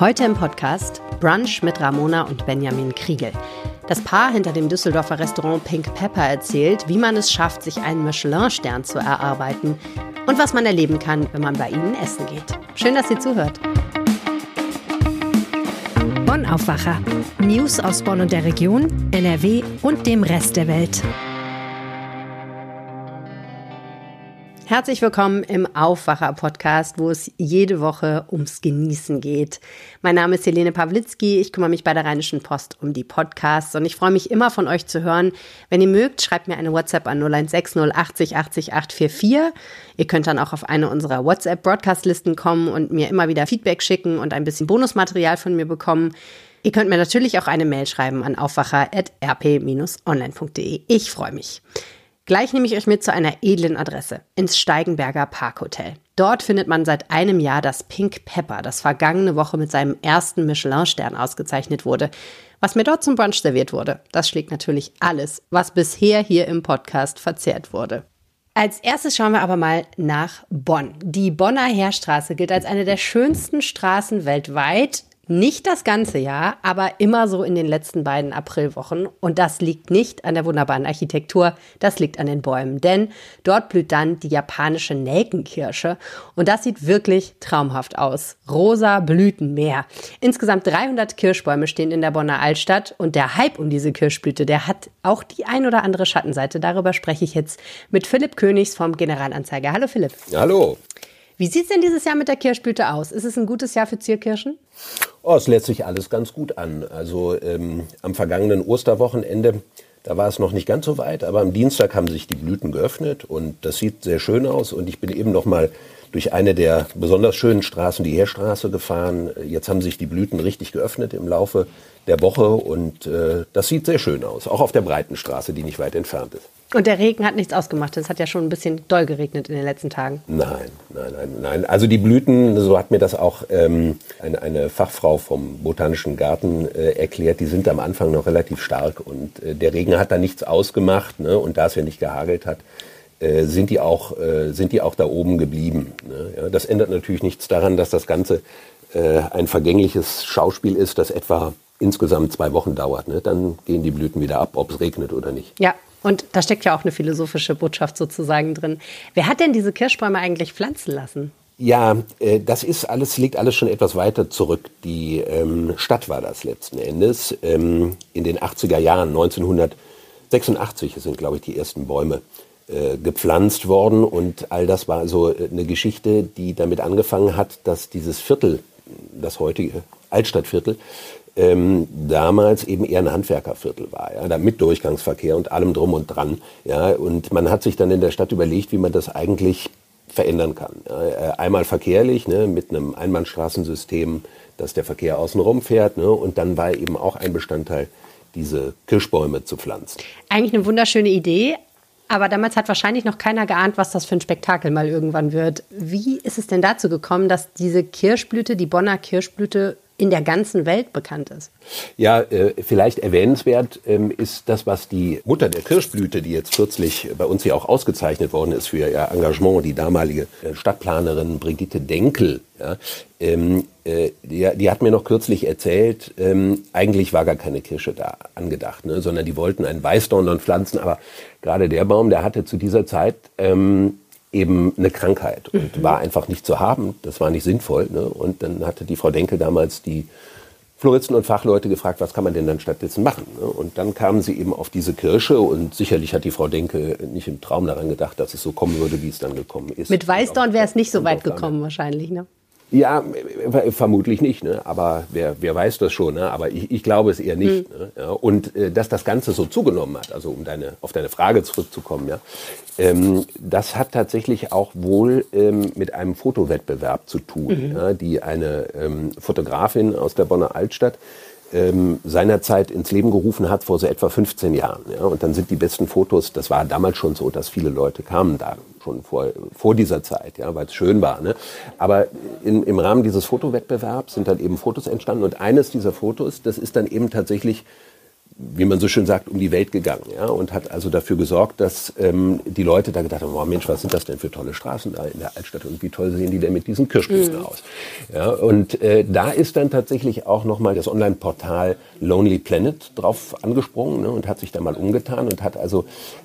Heute im Podcast Brunch mit Ramona und Benjamin Kriegel. Das Paar hinter dem Düsseldorfer Restaurant Pink Pepper erzählt, wie man es schafft, sich einen Michelin-Stern zu erarbeiten und was man erleben kann, wenn man bei ihnen essen geht. Schön, dass ihr zuhört. Bonn Aufwacher. News aus Bonn und der Region, NRW und dem Rest der Welt. Herzlich willkommen im Aufwacher-Podcast, wo es jede Woche ums Genießen geht. Mein Name ist Helene Pawlitzki, ich kümmere mich bei der Rheinischen Post um die Podcasts und ich freue mich immer von euch zu hören. Wenn ihr mögt, schreibt mir eine WhatsApp an 0160 80 80 844. Ihr könnt dann auch auf eine unserer WhatsApp-Broadcast-Listen kommen und mir immer wieder Feedback schicken und ein bisschen Bonusmaterial von mir bekommen. Ihr könnt mir natürlich auch eine Mail schreiben an aufwacher.rp-online.de. Ich freue mich. Gleich nehme ich euch mit zu einer edlen Adresse, ins Steigenberger Parkhotel. Dort findet man seit einem Jahr das Pink Pepper, das vergangene Woche mit seinem ersten Michelin-Stern ausgezeichnet wurde. Was mir dort zum Brunch serviert wurde, das schlägt natürlich alles, was bisher hier im Podcast verzehrt wurde. Als erstes schauen wir aber mal nach Bonn. Die Bonner Heerstraße gilt als eine der schönsten Straßen weltweit. Nicht das ganze Jahr, aber immer so in den letzten beiden Aprilwochen. Und das liegt nicht an der wunderbaren Architektur, das liegt an den Bäumen. Denn dort blüht dann die japanische Nelkenkirsche. Und das sieht wirklich traumhaft aus. Rosa Blütenmeer. Insgesamt 300 Kirschbäume stehen in der Bonner Altstadt. Und der Hype um diese Kirschblüte, der hat auch die ein oder andere Schattenseite. Darüber spreche ich jetzt mit Philipp Königs vom Generalanzeiger. Hallo Philipp. Hallo. Wie sieht es denn dieses Jahr mit der Kirschblüte aus? Ist es ein gutes Jahr für Zierkirschen? Oh, es lässt sich alles ganz gut an. Also ähm, am vergangenen Osterwochenende, da war es noch nicht ganz so weit, aber am Dienstag haben sich die Blüten geöffnet und das sieht sehr schön aus. Und ich bin eben noch mal durch eine der besonders schönen Straßen, die Heerstraße, gefahren. Jetzt haben sich die Blüten richtig geöffnet im Laufe der Woche und äh, das sieht sehr schön aus, auch auf der breiten Straße, die nicht weit entfernt ist. Und der Regen hat nichts ausgemacht. Es hat ja schon ein bisschen doll geregnet in den letzten Tagen. Nein, nein, nein, nein. Also die Blüten, so hat mir das auch ähm, eine, eine Fachfrau vom Botanischen Garten äh, erklärt, die sind am Anfang noch relativ stark und äh, der Regen hat da nichts ausgemacht. Ne? Und da es ja nicht gehagelt hat, äh, sind die auch äh, sind die auch da oben geblieben. Ne? Ja, das ändert natürlich nichts daran, dass das Ganze äh, ein vergängliches Schauspiel ist, das etwa insgesamt zwei Wochen dauert. Ne? Dann gehen die Blüten wieder ab, ob es regnet oder nicht. Ja, und da steckt ja auch eine philosophische Botschaft sozusagen drin. Wer hat denn diese Kirschbäume eigentlich pflanzen lassen? Ja, äh, das ist alles, liegt alles schon etwas weiter zurück. Die ähm, Stadt war das letzten Endes. Ähm, in den 80er Jahren, 1986 sind, glaube ich, die ersten Bäume äh, gepflanzt worden. Und all das war so äh, eine Geschichte, die damit angefangen hat, dass dieses Viertel, das heutige Altstadtviertel, ähm, damals eben eher ein Handwerkerviertel war, ja, da mit Durchgangsverkehr und allem drum und dran. Ja, und man hat sich dann in der Stadt überlegt, wie man das eigentlich verändern kann. Äh, einmal verkehrlich, ne, mit einem Einbahnstraßensystem, dass der Verkehr außenrum fährt, ne, und dann war eben auch ein Bestandteil, diese Kirschbäume zu pflanzen. Eigentlich eine wunderschöne Idee, aber damals hat wahrscheinlich noch keiner geahnt, was das für ein Spektakel mal irgendwann wird. Wie ist es denn dazu gekommen, dass diese Kirschblüte, die Bonner Kirschblüte, in der ganzen Welt bekannt ist. Ja, äh, vielleicht erwähnenswert ähm, ist das, was die Mutter der Kirschblüte, die jetzt kürzlich bei uns hier auch ausgezeichnet worden ist für ihr Engagement, die damalige äh, Stadtplanerin Brigitte Denkel, ja, ähm, äh, die, die, hat mir noch kürzlich erzählt, ähm, eigentlich war gar keine Kirsche da angedacht, ne, sondern die wollten einen Weißdorn pflanzen, aber gerade der Baum, der hatte zu dieser Zeit eben eine Krankheit und mhm. war einfach nicht zu haben. Das war nicht sinnvoll. Ne? Und dann hatte die Frau Denkel damals die Floristen und Fachleute gefragt, was kann man denn dann stattdessen machen? Ne? Und dann kamen sie eben auf diese Kirsche und sicherlich hat die Frau Denke nicht im Traum daran gedacht, dass es so kommen würde, wie es dann gekommen ist. Mit Weißdorn wäre es nicht so weit gekommen wahrscheinlich, ne? Ja, vermutlich nicht, ne? aber wer, wer weiß das schon, ne? aber ich, ich glaube es eher nicht. Mhm. Ne? Ja, und äh, dass das Ganze so zugenommen hat, also um deine, auf deine Frage zurückzukommen, ja, ähm, das hat tatsächlich auch wohl ähm, mit einem Fotowettbewerb zu tun, mhm. ja, die eine ähm, Fotografin aus der Bonner Altstadt ähm, seinerzeit ins Leben gerufen hat vor so etwa 15 Jahren. Ja? Und dann sind die besten Fotos, das war damals schon so, dass viele Leute kamen da schon vor, vor dieser Zeit, ja, weil es schön war. Ne? Aber in, im Rahmen dieses Fotowettbewerbs sind dann eben Fotos entstanden und eines dieser Fotos, das ist dann eben tatsächlich wie man so schön sagt, um die Welt gegangen ja, und hat also dafür gesorgt, dass ähm, die Leute da gedacht haben, oh Mensch, was sind das denn für tolle Straßen da in der Altstadt und wie toll sehen die denn mit diesen Kirschblüten mhm. aus. Ja, und äh, da ist dann tatsächlich auch nochmal das Online-Portal Lonely Planet drauf angesprungen ne, und hat sich da mal umgetan und hat also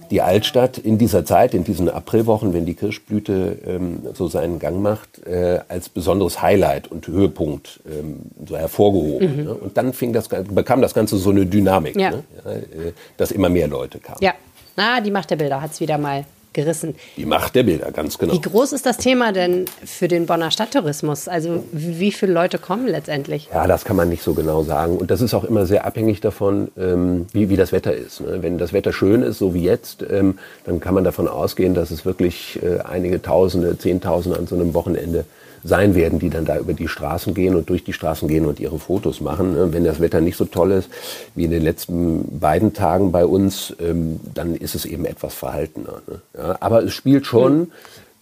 die Altstadt in dieser Zeit, in diesen Aprilwochen, wenn die Kirschblüte ähm, so seinen Gang macht, äh, als besonderes Highlight und Höhepunkt ähm, so hervorgehoben. Mhm. Ne? Und dann fing das, bekam das Ganze so eine Dynamik. Ja. Ne? Äh, dass immer mehr Leute kamen. Ja, na, die Macht der Bilder hat es wieder mal gerissen. Die Macht der Bilder, ganz genau. Wie groß ist das Thema denn für den Bonner Stadttourismus? Also wie viele Leute kommen letztendlich? Ja, das kann man nicht so genau sagen. Und das ist auch immer sehr abhängig davon, ähm, wie, wie das Wetter ist. Ne? Wenn das Wetter schön ist, so wie jetzt, ähm, dann kann man davon ausgehen, dass es wirklich äh, einige Tausende, Zehntausende an so einem Wochenende sein werden, die dann da über die Straßen gehen und durch die Straßen gehen und ihre Fotos machen. Ne? Wenn das Wetter nicht so toll ist wie in den letzten beiden Tagen bei uns, ähm, dann ist es eben etwas verhaltener. Ne? aber es spielt schon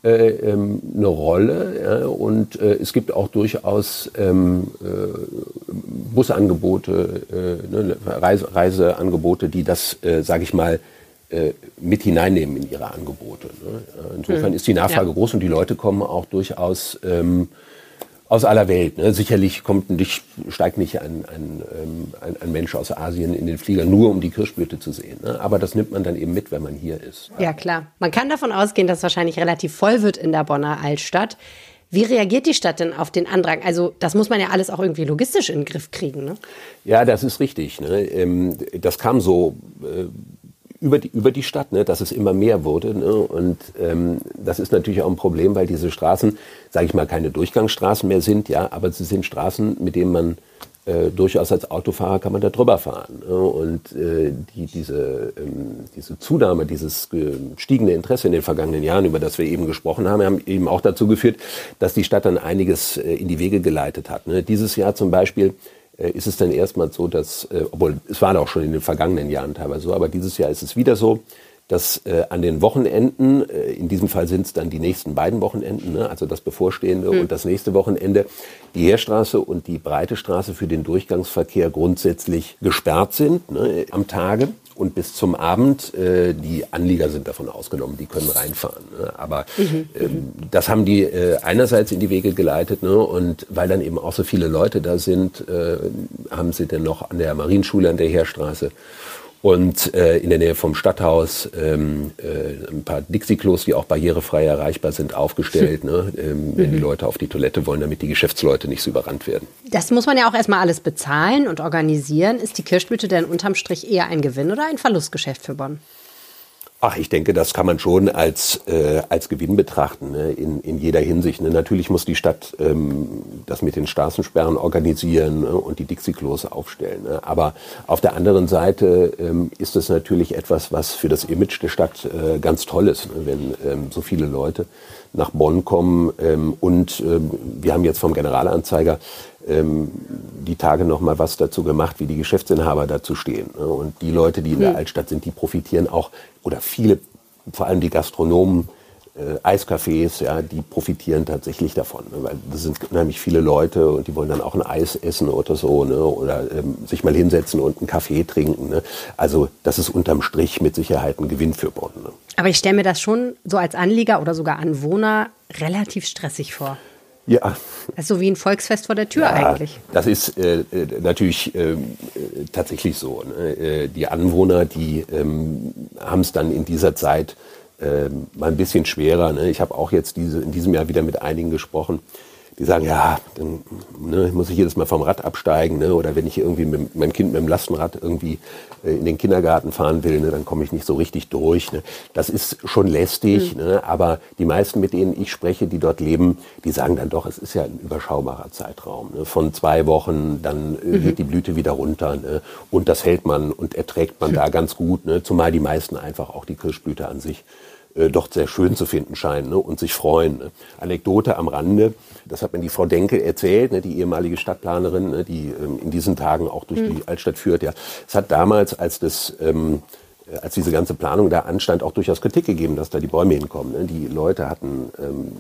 äh, ähm, eine Rolle und äh, es gibt auch durchaus ähm, äh, Busangebote, ne, Reiseangebote, die das, sage ich mal, mit hineinnehmen in ihre Angebote. Ne? Insofern mhm. ist die Nachfrage ja. groß und die Leute kommen auch durchaus ähm, aus aller Welt. Ne? Sicherlich kommt nicht, steigt nicht ein, ein, ähm, ein, ein, Mensch aus Asien in den Flieger, nur um die Kirschblüte zu sehen. Ne? Aber das nimmt man dann eben mit, wenn man hier ist. Ja, klar. Man kann davon ausgehen, dass es wahrscheinlich relativ voll wird in der Bonner Altstadt. Wie reagiert die Stadt denn auf den Andrang? Also das muss man ja alles auch irgendwie logistisch in den Griff kriegen. Ne? Ja, das ist richtig. Ne? Ähm, das kam so äh, über die, über die Stadt, ne, dass es immer mehr wurde. Ne? Und ähm, das ist natürlich auch ein Problem, weil diese Straßen, sage ich mal, keine Durchgangsstraßen mehr sind, ja, aber sie sind Straßen, mit denen man äh, durchaus als Autofahrer kann man da drüber fahren. Ne? Und äh, die, diese, ähm, diese Zunahme, dieses gestiegene Interesse in den vergangenen Jahren, über das wir eben gesprochen haben, haben eben auch dazu geführt, dass die Stadt dann einiges äh, in die Wege geleitet hat. Ne? Dieses Jahr zum Beispiel äh, ist es dann erstmal so, dass, äh, obwohl es war auch schon in den vergangenen Jahren teilweise so, aber dieses Jahr ist es wieder so, dass äh, an den Wochenenden, äh, in diesem Fall sind es dann die nächsten beiden Wochenenden, ne, also das bevorstehende mhm. und das nächste Wochenende, die Heerstraße und die Breite Straße für den Durchgangsverkehr grundsätzlich gesperrt sind ne, am Tage und bis zum Abend. Äh, die Anlieger sind davon ausgenommen, die können reinfahren. Ne? Aber mhm. ähm, das haben die äh, einerseits in die Wege geleitet ne? und weil dann eben auch so viele Leute da sind, äh, haben sie dann noch an der Marienschule an der Heerstraße und äh, in der Nähe vom Stadthaus ähm, äh, ein paar Dixie-Klos, die auch barrierefrei erreichbar sind, aufgestellt, ne? ähm, wenn die mhm. Leute auf die Toilette wollen, damit die Geschäftsleute nicht so überrannt werden. Das muss man ja auch erstmal alles bezahlen und organisieren. Ist die Kirschblüte denn unterm Strich eher ein Gewinn oder ein Verlustgeschäft für Bonn? Ach, ich denke, das kann man schon als, äh, als Gewinn betrachten, ne? in, in jeder Hinsicht. Ne? Natürlich muss die Stadt ähm, das mit den Straßensperren organisieren ne? und die Dixie-Klos aufstellen. Ne? Aber auf der anderen Seite ähm, ist es natürlich etwas, was für das Image der Stadt äh, ganz toll ist, ne? wenn ähm, so viele Leute nach Bonn kommen. Ähm, und ähm, wir haben jetzt vom Generalanzeiger ähm, die Tage noch mal was dazu gemacht, wie die Geschäftsinhaber dazu stehen. Ne? Und die Leute, die in der hm. Altstadt sind, die profitieren auch, oder viele, vor allem die Gastronomen, äh, Eiscafés, ja, die profitieren tatsächlich davon, ne? weil das sind unheimlich viele Leute und die wollen dann auch ein Eis essen oder so, ne? oder ähm, sich mal hinsetzen und einen Kaffee trinken. Ne? Also das ist unterm Strich mit Sicherheit ein Gewinn für Bonn. Ne? Aber ich stelle mir das schon so als Anlieger oder sogar Anwohner relativ stressig vor. Ja. Das ist so wie ein Volksfest vor der Tür ja, eigentlich. Das ist äh, äh natürlich äh, tatsächlich so. Ne? Äh, die Anwohner, die ähm, haben es dann in dieser Zeit äh, mal ein bisschen schwerer. Ne? Ich habe auch jetzt diese, in diesem Jahr wieder mit einigen gesprochen, die sagen, ja, dann ne, muss ich jedes Mal vom Rad absteigen, ne? oder wenn ich irgendwie mit meinem Kind mit dem Lastenrad irgendwie äh, in den Kindergarten fahren will, ne, dann komme ich nicht so richtig durch. Ne? Das ist schon lästig, mhm. ne? aber die meisten, mit denen ich spreche, die dort leben, die sagen dann doch, es ist ja ein überschaubarer Zeitraum. Ne? Von zwei Wochen, dann äh, mhm. geht die Blüte wieder runter ne? und das hält man und erträgt man mhm. da ganz gut, ne? zumal die meisten einfach auch die Kirschblüte an sich äh, doch sehr schön zu finden scheinen ne, und sich freuen. Ne. Anekdote am Rande, das hat mir die Frau Denke erzählt, ne, die ehemalige Stadtplanerin, ne, die ähm, in diesen Tagen auch durch mhm. die Altstadt führt. Ja, es hat damals, als das ähm, äh, als diese ganze Planung da anstand, auch durchaus Kritik gegeben, dass da die Bäume hinkommen. Ne? Die Leute hatten ähm,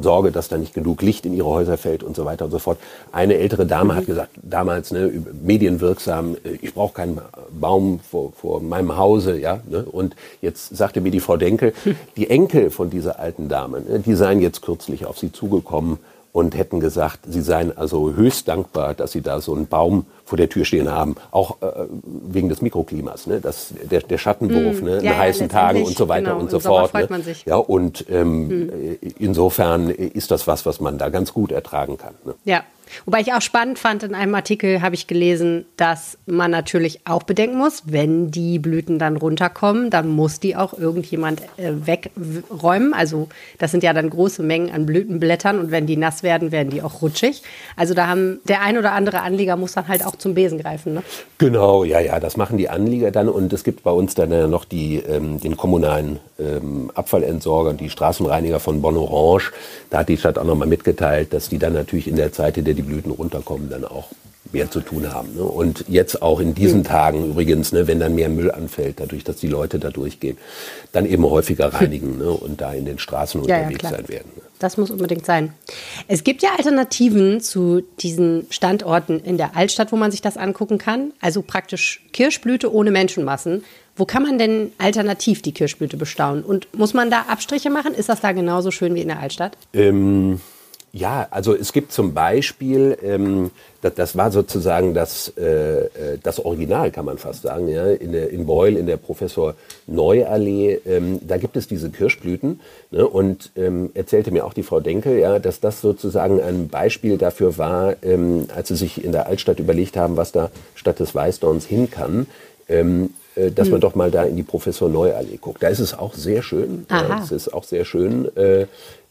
Sorge, dass da nicht genug Licht in ihre Häuser fällt und so weiter und so fort. Eine ältere Dame mhm. hat gesagt, damals ne, medienwirksam, äh, ich brauche keinen Baum vor, vor meinem Hause, ja. Ne? Und jetzt sagte mir die Frau Denkel, die Enkel von dieser alten Dame, ne, die seien jetzt kürzlich auf sie zugekommen und hätten gesagt, sie seien also höchst dankbar, dass sie da so einen Baum vor der Tür stehen haben, auch äh, wegen des Mikroklimas, ne? das, der, der Schattenwurf mm, ne? ja, in heißen Tagen und so weiter genau, und so fort. Ne? Ja, und ähm, mm. insofern ist das was, was man da ganz gut ertragen kann. Ne? Ja, Wobei ich auch spannend fand, in einem Artikel habe ich gelesen, dass man natürlich auch bedenken muss, wenn die Blüten dann runterkommen, dann muss die auch irgendjemand äh, wegräumen. Also das sind ja dann große Mengen an Blütenblättern und wenn die nass werden, werden die auch rutschig. Also da haben der ein oder andere Anlieger muss dann halt auch zum Besen greifen. Ne? Genau, ja, ja, das machen die Anlieger dann und es gibt bei uns dann ja noch die, ähm, den kommunalen ähm, Abfallentsorger, die Straßenreiniger von Bonn Orange. Da hat die Stadt auch nochmal mitgeteilt, dass die dann natürlich in der Zeit, in der die Blüten runterkommen, dann auch mehr zu tun haben. Ne? Und jetzt auch in diesen. Tagen übrigens, ne, wenn dann mehr Müll anfällt, dadurch, dass die Leute da durchgehen, dann eben häufiger reinigen ne, und da in den Straßen ja, unterwegs ja, sein werden. Das muss unbedingt sein. Es gibt ja Alternativen zu diesen Standorten in der Altstadt, wo man sich das angucken kann. Also praktisch Kirschblüte ohne Menschenmassen. Wo kann man denn alternativ die Kirschblüte bestaunen? Und muss man da Abstriche machen? Ist das da genauso schön wie in der Altstadt? Ähm ja, also es gibt zum Beispiel, ähm, das, das war sozusagen das, äh, äh, das Original, kann man fast sagen, ja, in, der, in Beul, in der Professor Neuallee, ähm, da gibt es diese Kirschblüten ne, und ähm, erzählte mir auch die Frau Denkel, ja, dass das sozusagen ein Beispiel dafür war, ähm, als sie sich in der Altstadt überlegt haben, was da statt des Weißdorns hin kann, ähm, äh, dass hm. man doch mal da in die Professor Neuallee guckt. Da ist es auch sehr schön. Ja, es ist auch sehr schön.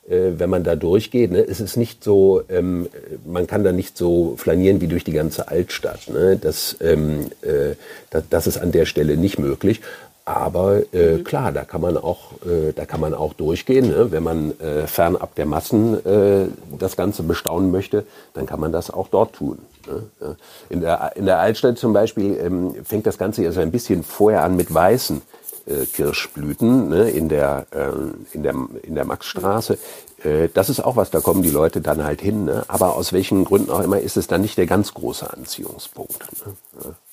Äh, äh, wenn man da durchgeht. Ne? Es ist nicht so, ähm, man kann da nicht so flanieren wie durch die ganze Altstadt. Ne? Das, ähm, äh, das, das ist an der Stelle nicht möglich. Aber äh, mhm. klar, da kann man auch, äh, da kann man auch durchgehen. Ne? Wenn man äh, fernab der Massen äh, das Ganze bestaunen möchte, dann kann man das auch dort tun. Ne? In, der, in der Altstadt zum Beispiel ähm, fängt das Ganze ja so ein bisschen vorher an mit weißen äh, Kirschblüten ne, in, der, äh, in, der, in der Maxstraße. Äh, das ist auch was, da kommen die Leute dann halt hin. Ne? Aber aus welchen Gründen auch immer ist es dann nicht der ganz große Anziehungspunkt.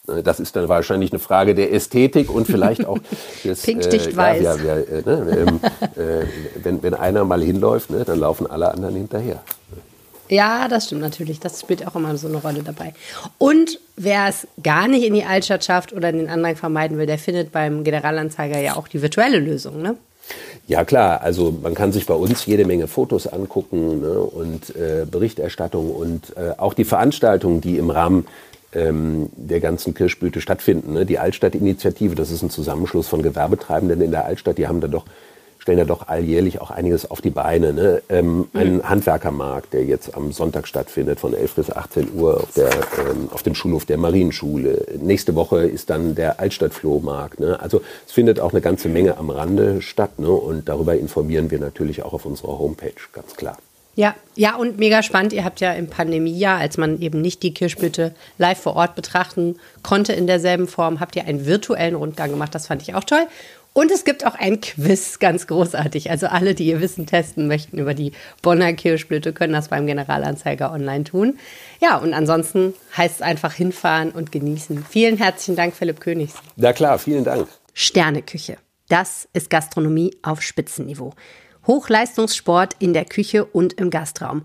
Ne? Das ist dann wahrscheinlich eine Frage der Ästhetik und vielleicht auch des Pinkdicht äh, weiß. Ja, ja, äh, ne, ähm, äh, wenn, wenn einer mal hinläuft, ne, dann laufen alle anderen hinterher. Ja, das stimmt natürlich. Das spielt auch immer so eine Rolle dabei. Und wer es gar nicht in die Altstadt schafft oder den Andrang vermeiden will, der findet beim Generalanzeiger ja auch die virtuelle Lösung, ne? Ja klar, also man kann sich bei uns jede Menge Fotos angucken ne, und äh, Berichterstattung und äh, auch die Veranstaltungen, die im Rahmen ähm, der ganzen Kirschblüte stattfinden. Ne. Die Altstadtinitiative, das ist ein Zusammenschluss von Gewerbetreibenden in der Altstadt, die haben da doch stellen ja doch alljährlich auch einiges auf die Beine. Ne? Ähm, ein mhm. Handwerkermarkt, der jetzt am Sonntag stattfindet, von 11 bis 18 Uhr auf, der, ähm, auf dem Schulhof der Marienschule. Nächste Woche ist dann der Altstadtflohmarkt. Ne? Also es findet auch eine ganze Menge am Rande statt. Ne? Und darüber informieren wir natürlich auch auf unserer Homepage, ganz klar. Ja, ja, und mega spannend. Ihr habt ja im Pandemiejahr, als man eben nicht die Kirschblüte live vor Ort betrachten konnte in derselben Form, habt ihr einen virtuellen Rundgang gemacht. Das fand ich auch toll. Und es gibt auch ein Quiz, ganz großartig. Also alle, die ihr Wissen testen möchten über die Bonner Kirschblüte, können das beim Generalanzeiger online tun. Ja, und ansonsten heißt es einfach hinfahren und genießen. Vielen herzlichen Dank, Philipp Königs. Na klar, vielen Dank. Sterneküche. Das ist Gastronomie auf Spitzenniveau. Hochleistungssport in der Küche und im Gastraum.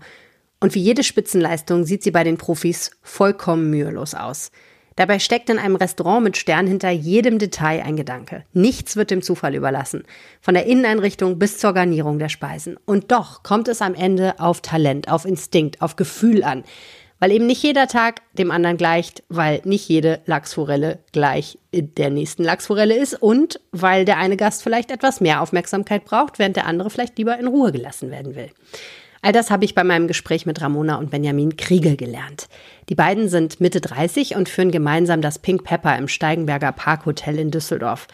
Und wie jede Spitzenleistung sieht sie bei den Profis vollkommen mühelos aus. Dabei steckt in einem Restaurant mit Stern hinter jedem Detail ein Gedanke. Nichts wird dem Zufall überlassen. Von der Inneneinrichtung bis zur Garnierung der Speisen. Und doch kommt es am Ende auf Talent, auf Instinkt, auf Gefühl an. Weil eben nicht jeder Tag dem anderen gleicht, weil nicht jede Lachsforelle gleich der nächsten Lachsforelle ist und weil der eine Gast vielleicht etwas mehr Aufmerksamkeit braucht, während der andere vielleicht lieber in Ruhe gelassen werden will. All das habe ich bei meinem Gespräch mit Ramona und Benjamin Kriegel gelernt. Die beiden sind Mitte 30 und führen gemeinsam das Pink Pepper im Steigenberger Parkhotel in Düsseldorf.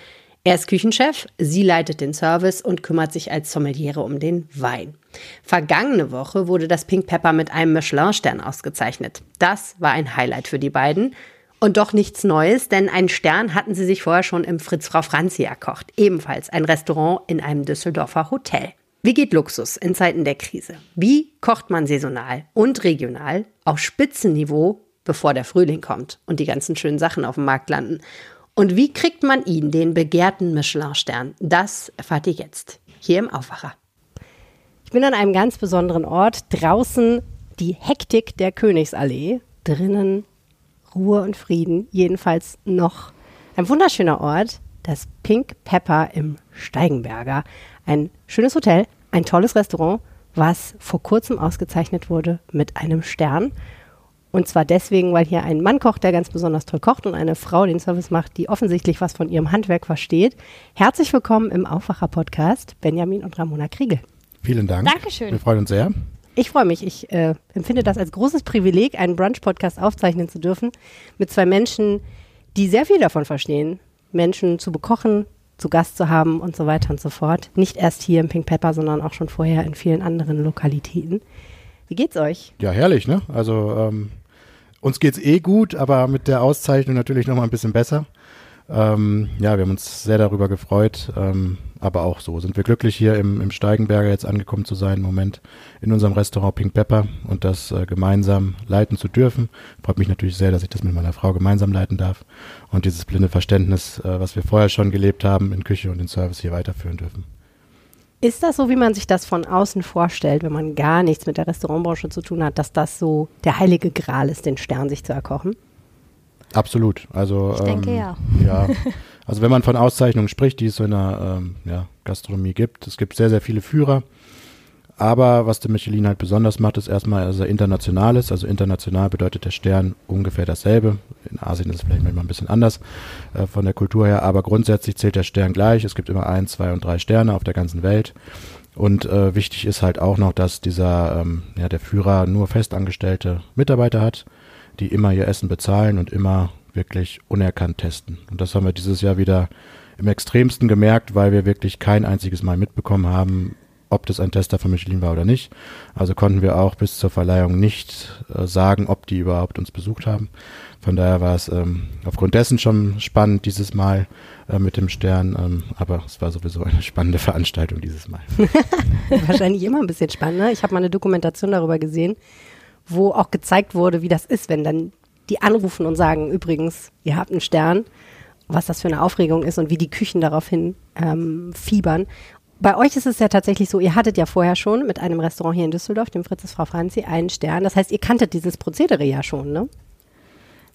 Er ist Küchenchef, sie leitet den Service und kümmert sich als Sommeliere um den Wein. Vergangene Woche wurde das Pink Pepper mit einem Michelin-Stern ausgezeichnet. Das war ein Highlight für die beiden. Und doch nichts Neues, denn einen Stern hatten sie sich vorher schon im Fritz Frau Franzi erkocht. Ebenfalls ein Restaurant in einem Düsseldorfer Hotel. Wie geht Luxus in Zeiten der Krise? Wie kocht man saisonal und regional auf Spitzenniveau, bevor der Frühling kommt und die ganzen schönen Sachen auf dem Markt landen? Und wie kriegt man ihn, den begehrten Michelin-Stern? Das erfahrt ihr jetzt hier im Aufwacher. Ich bin an einem ganz besonderen Ort. Draußen die Hektik der Königsallee. Drinnen Ruhe und Frieden. Jedenfalls noch ein wunderschöner Ort. Das Pink Pepper im Steigenberger. Ein schönes Hotel, ein tolles Restaurant, was vor kurzem ausgezeichnet wurde mit einem Stern. Und zwar deswegen, weil hier ein Mann kocht, der ganz besonders toll kocht und eine Frau den Service macht, die offensichtlich was von ihrem Handwerk versteht. Herzlich willkommen im Aufwacher-Podcast, Benjamin und Ramona Kriegel. Vielen Dank. Dankeschön. Wir freuen uns sehr. Ich freue mich. Ich äh, empfinde das als großes Privileg, einen Brunch-Podcast aufzeichnen zu dürfen mit zwei Menschen, die sehr viel davon verstehen, Menschen zu bekochen, zu Gast zu haben und so weiter und so fort. Nicht erst hier im Pink Pepper, sondern auch schon vorher in vielen anderen Lokalitäten. Wie geht's euch? Ja, herrlich, ne? Also ähm, uns geht's eh gut, aber mit der Auszeichnung natürlich noch mal ein bisschen besser. Ähm, ja, wir haben uns sehr darüber gefreut, ähm, aber auch so sind wir glücklich hier im, im Steigenberger jetzt angekommen zu sein im Moment in unserem Restaurant Pink Pepper und das äh, gemeinsam leiten zu dürfen. Freut mich natürlich sehr, dass ich das mit meiner Frau gemeinsam leiten darf und dieses blinde Verständnis, äh, was wir vorher schon gelebt haben in Küche und in Service hier weiterführen dürfen. Ist das so, wie man sich das von außen vorstellt, wenn man gar nichts mit der Restaurantbranche zu tun hat, dass das so der heilige Gral ist, den Stern sich zu erkochen? Absolut. Also ich denke ähm, ja. Ja. Also wenn man von Auszeichnungen spricht, die es so in der ähm, ja, Gastronomie gibt, es gibt sehr, sehr viele Führer. Aber was der Michelin halt besonders macht, ist erstmal, dass er international ist. Also international bedeutet der Stern ungefähr dasselbe. In Asien ist es vielleicht manchmal ein bisschen anders äh, von der Kultur her, aber grundsätzlich zählt der Stern gleich. Es gibt immer ein, zwei und drei Sterne auf der ganzen Welt. Und äh, wichtig ist halt auch noch, dass dieser, ähm, ja, der Führer nur festangestellte Mitarbeiter hat die immer ihr Essen bezahlen und immer wirklich unerkannt testen. Und das haben wir dieses Jahr wieder im extremsten gemerkt, weil wir wirklich kein einziges Mal mitbekommen haben, ob das ein Tester von Michelin war oder nicht. Also konnten wir auch bis zur Verleihung nicht äh, sagen, ob die überhaupt uns besucht haben. Von daher war es ähm, aufgrund dessen schon spannend dieses Mal äh, mit dem Stern, ähm, aber es war sowieso eine spannende Veranstaltung dieses Mal. Wahrscheinlich immer ein bisschen spannend. Ne? Ich habe mal eine Dokumentation darüber gesehen, wo auch gezeigt wurde, wie das ist, wenn dann die anrufen und sagen, übrigens, ihr habt einen Stern, was das für eine Aufregung ist und wie die Küchen daraufhin ähm, fiebern. Bei euch ist es ja tatsächlich so, ihr hattet ja vorher schon mit einem Restaurant hier in Düsseldorf, dem Fritzes Frau Franzi, einen Stern. Das heißt, ihr kanntet dieses Prozedere ja schon, ne?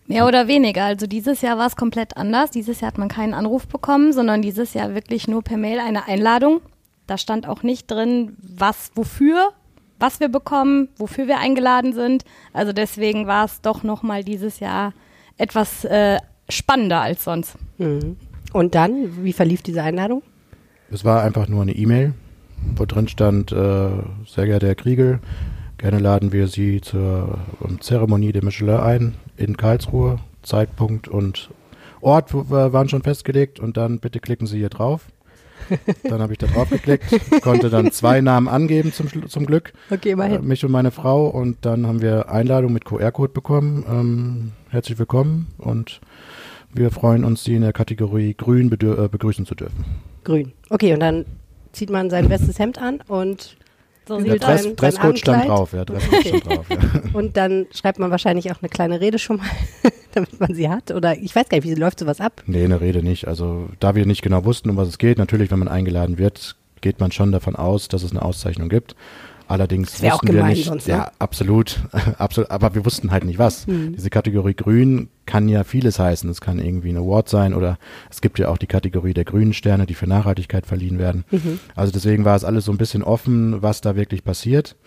Mehr oder weniger. Also dieses Jahr war es komplett anders. Dieses Jahr hat man keinen Anruf bekommen, sondern dieses Jahr wirklich nur per Mail eine Einladung. Da stand auch nicht drin, was wofür, was wir bekommen, wofür wir eingeladen sind. Also deswegen war es doch nochmal dieses Jahr etwas äh, spannender als sonst. Mhm. Und dann, wie verlief diese Einladung? Es war einfach nur eine E-Mail, wo drin stand, äh, sehr geehrter Herr Kriegel, gerne laden wir Sie zur um, Zeremonie der Michelin ein in Karlsruhe. Zeitpunkt und Ort waren schon festgelegt und dann bitte klicken Sie hier drauf. Dann habe ich da drauf geklickt, konnte dann zwei Namen angeben zum, zum Glück. Okay, immerhin. Äh, mich und meine Frau. Und dann haben wir Einladung mit QR-Code bekommen. Ähm, herzlich willkommen und wir freuen uns, Sie in der Kategorie Grün äh, begrüßen zu dürfen. Grün. Okay, und dann zieht man sein bestes Hemd an und So Der sieht Dress, sein, Dresscode stand drauf, ja, Dresscode stand drauf, ja. Und dann schreibt man wahrscheinlich auch eine kleine Rede schon mal, damit man sie hat. Oder ich weiß gar nicht, wie läuft sowas ab? Nee, eine Rede nicht. Also da wir nicht genau wussten, um was es geht, natürlich, wenn man eingeladen wird, geht man schon davon aus, dass es eine Auszeichnung gibt. Allerdings wussten wir nicht, sonst, ne? ja, absolut, absolut, aber wir wussten halt nicht was. Hm. Diese Kategorie Grün kann ja vieles heißen. Es kann irgendwie ein Award sein oder es gibt ja auch die Kategorie der grünen Sterne, die für Nachhaltigkeit verliehen werden. Mhm. Also deswegen war es alles so ein bisschen offen, was da wirklich passiert.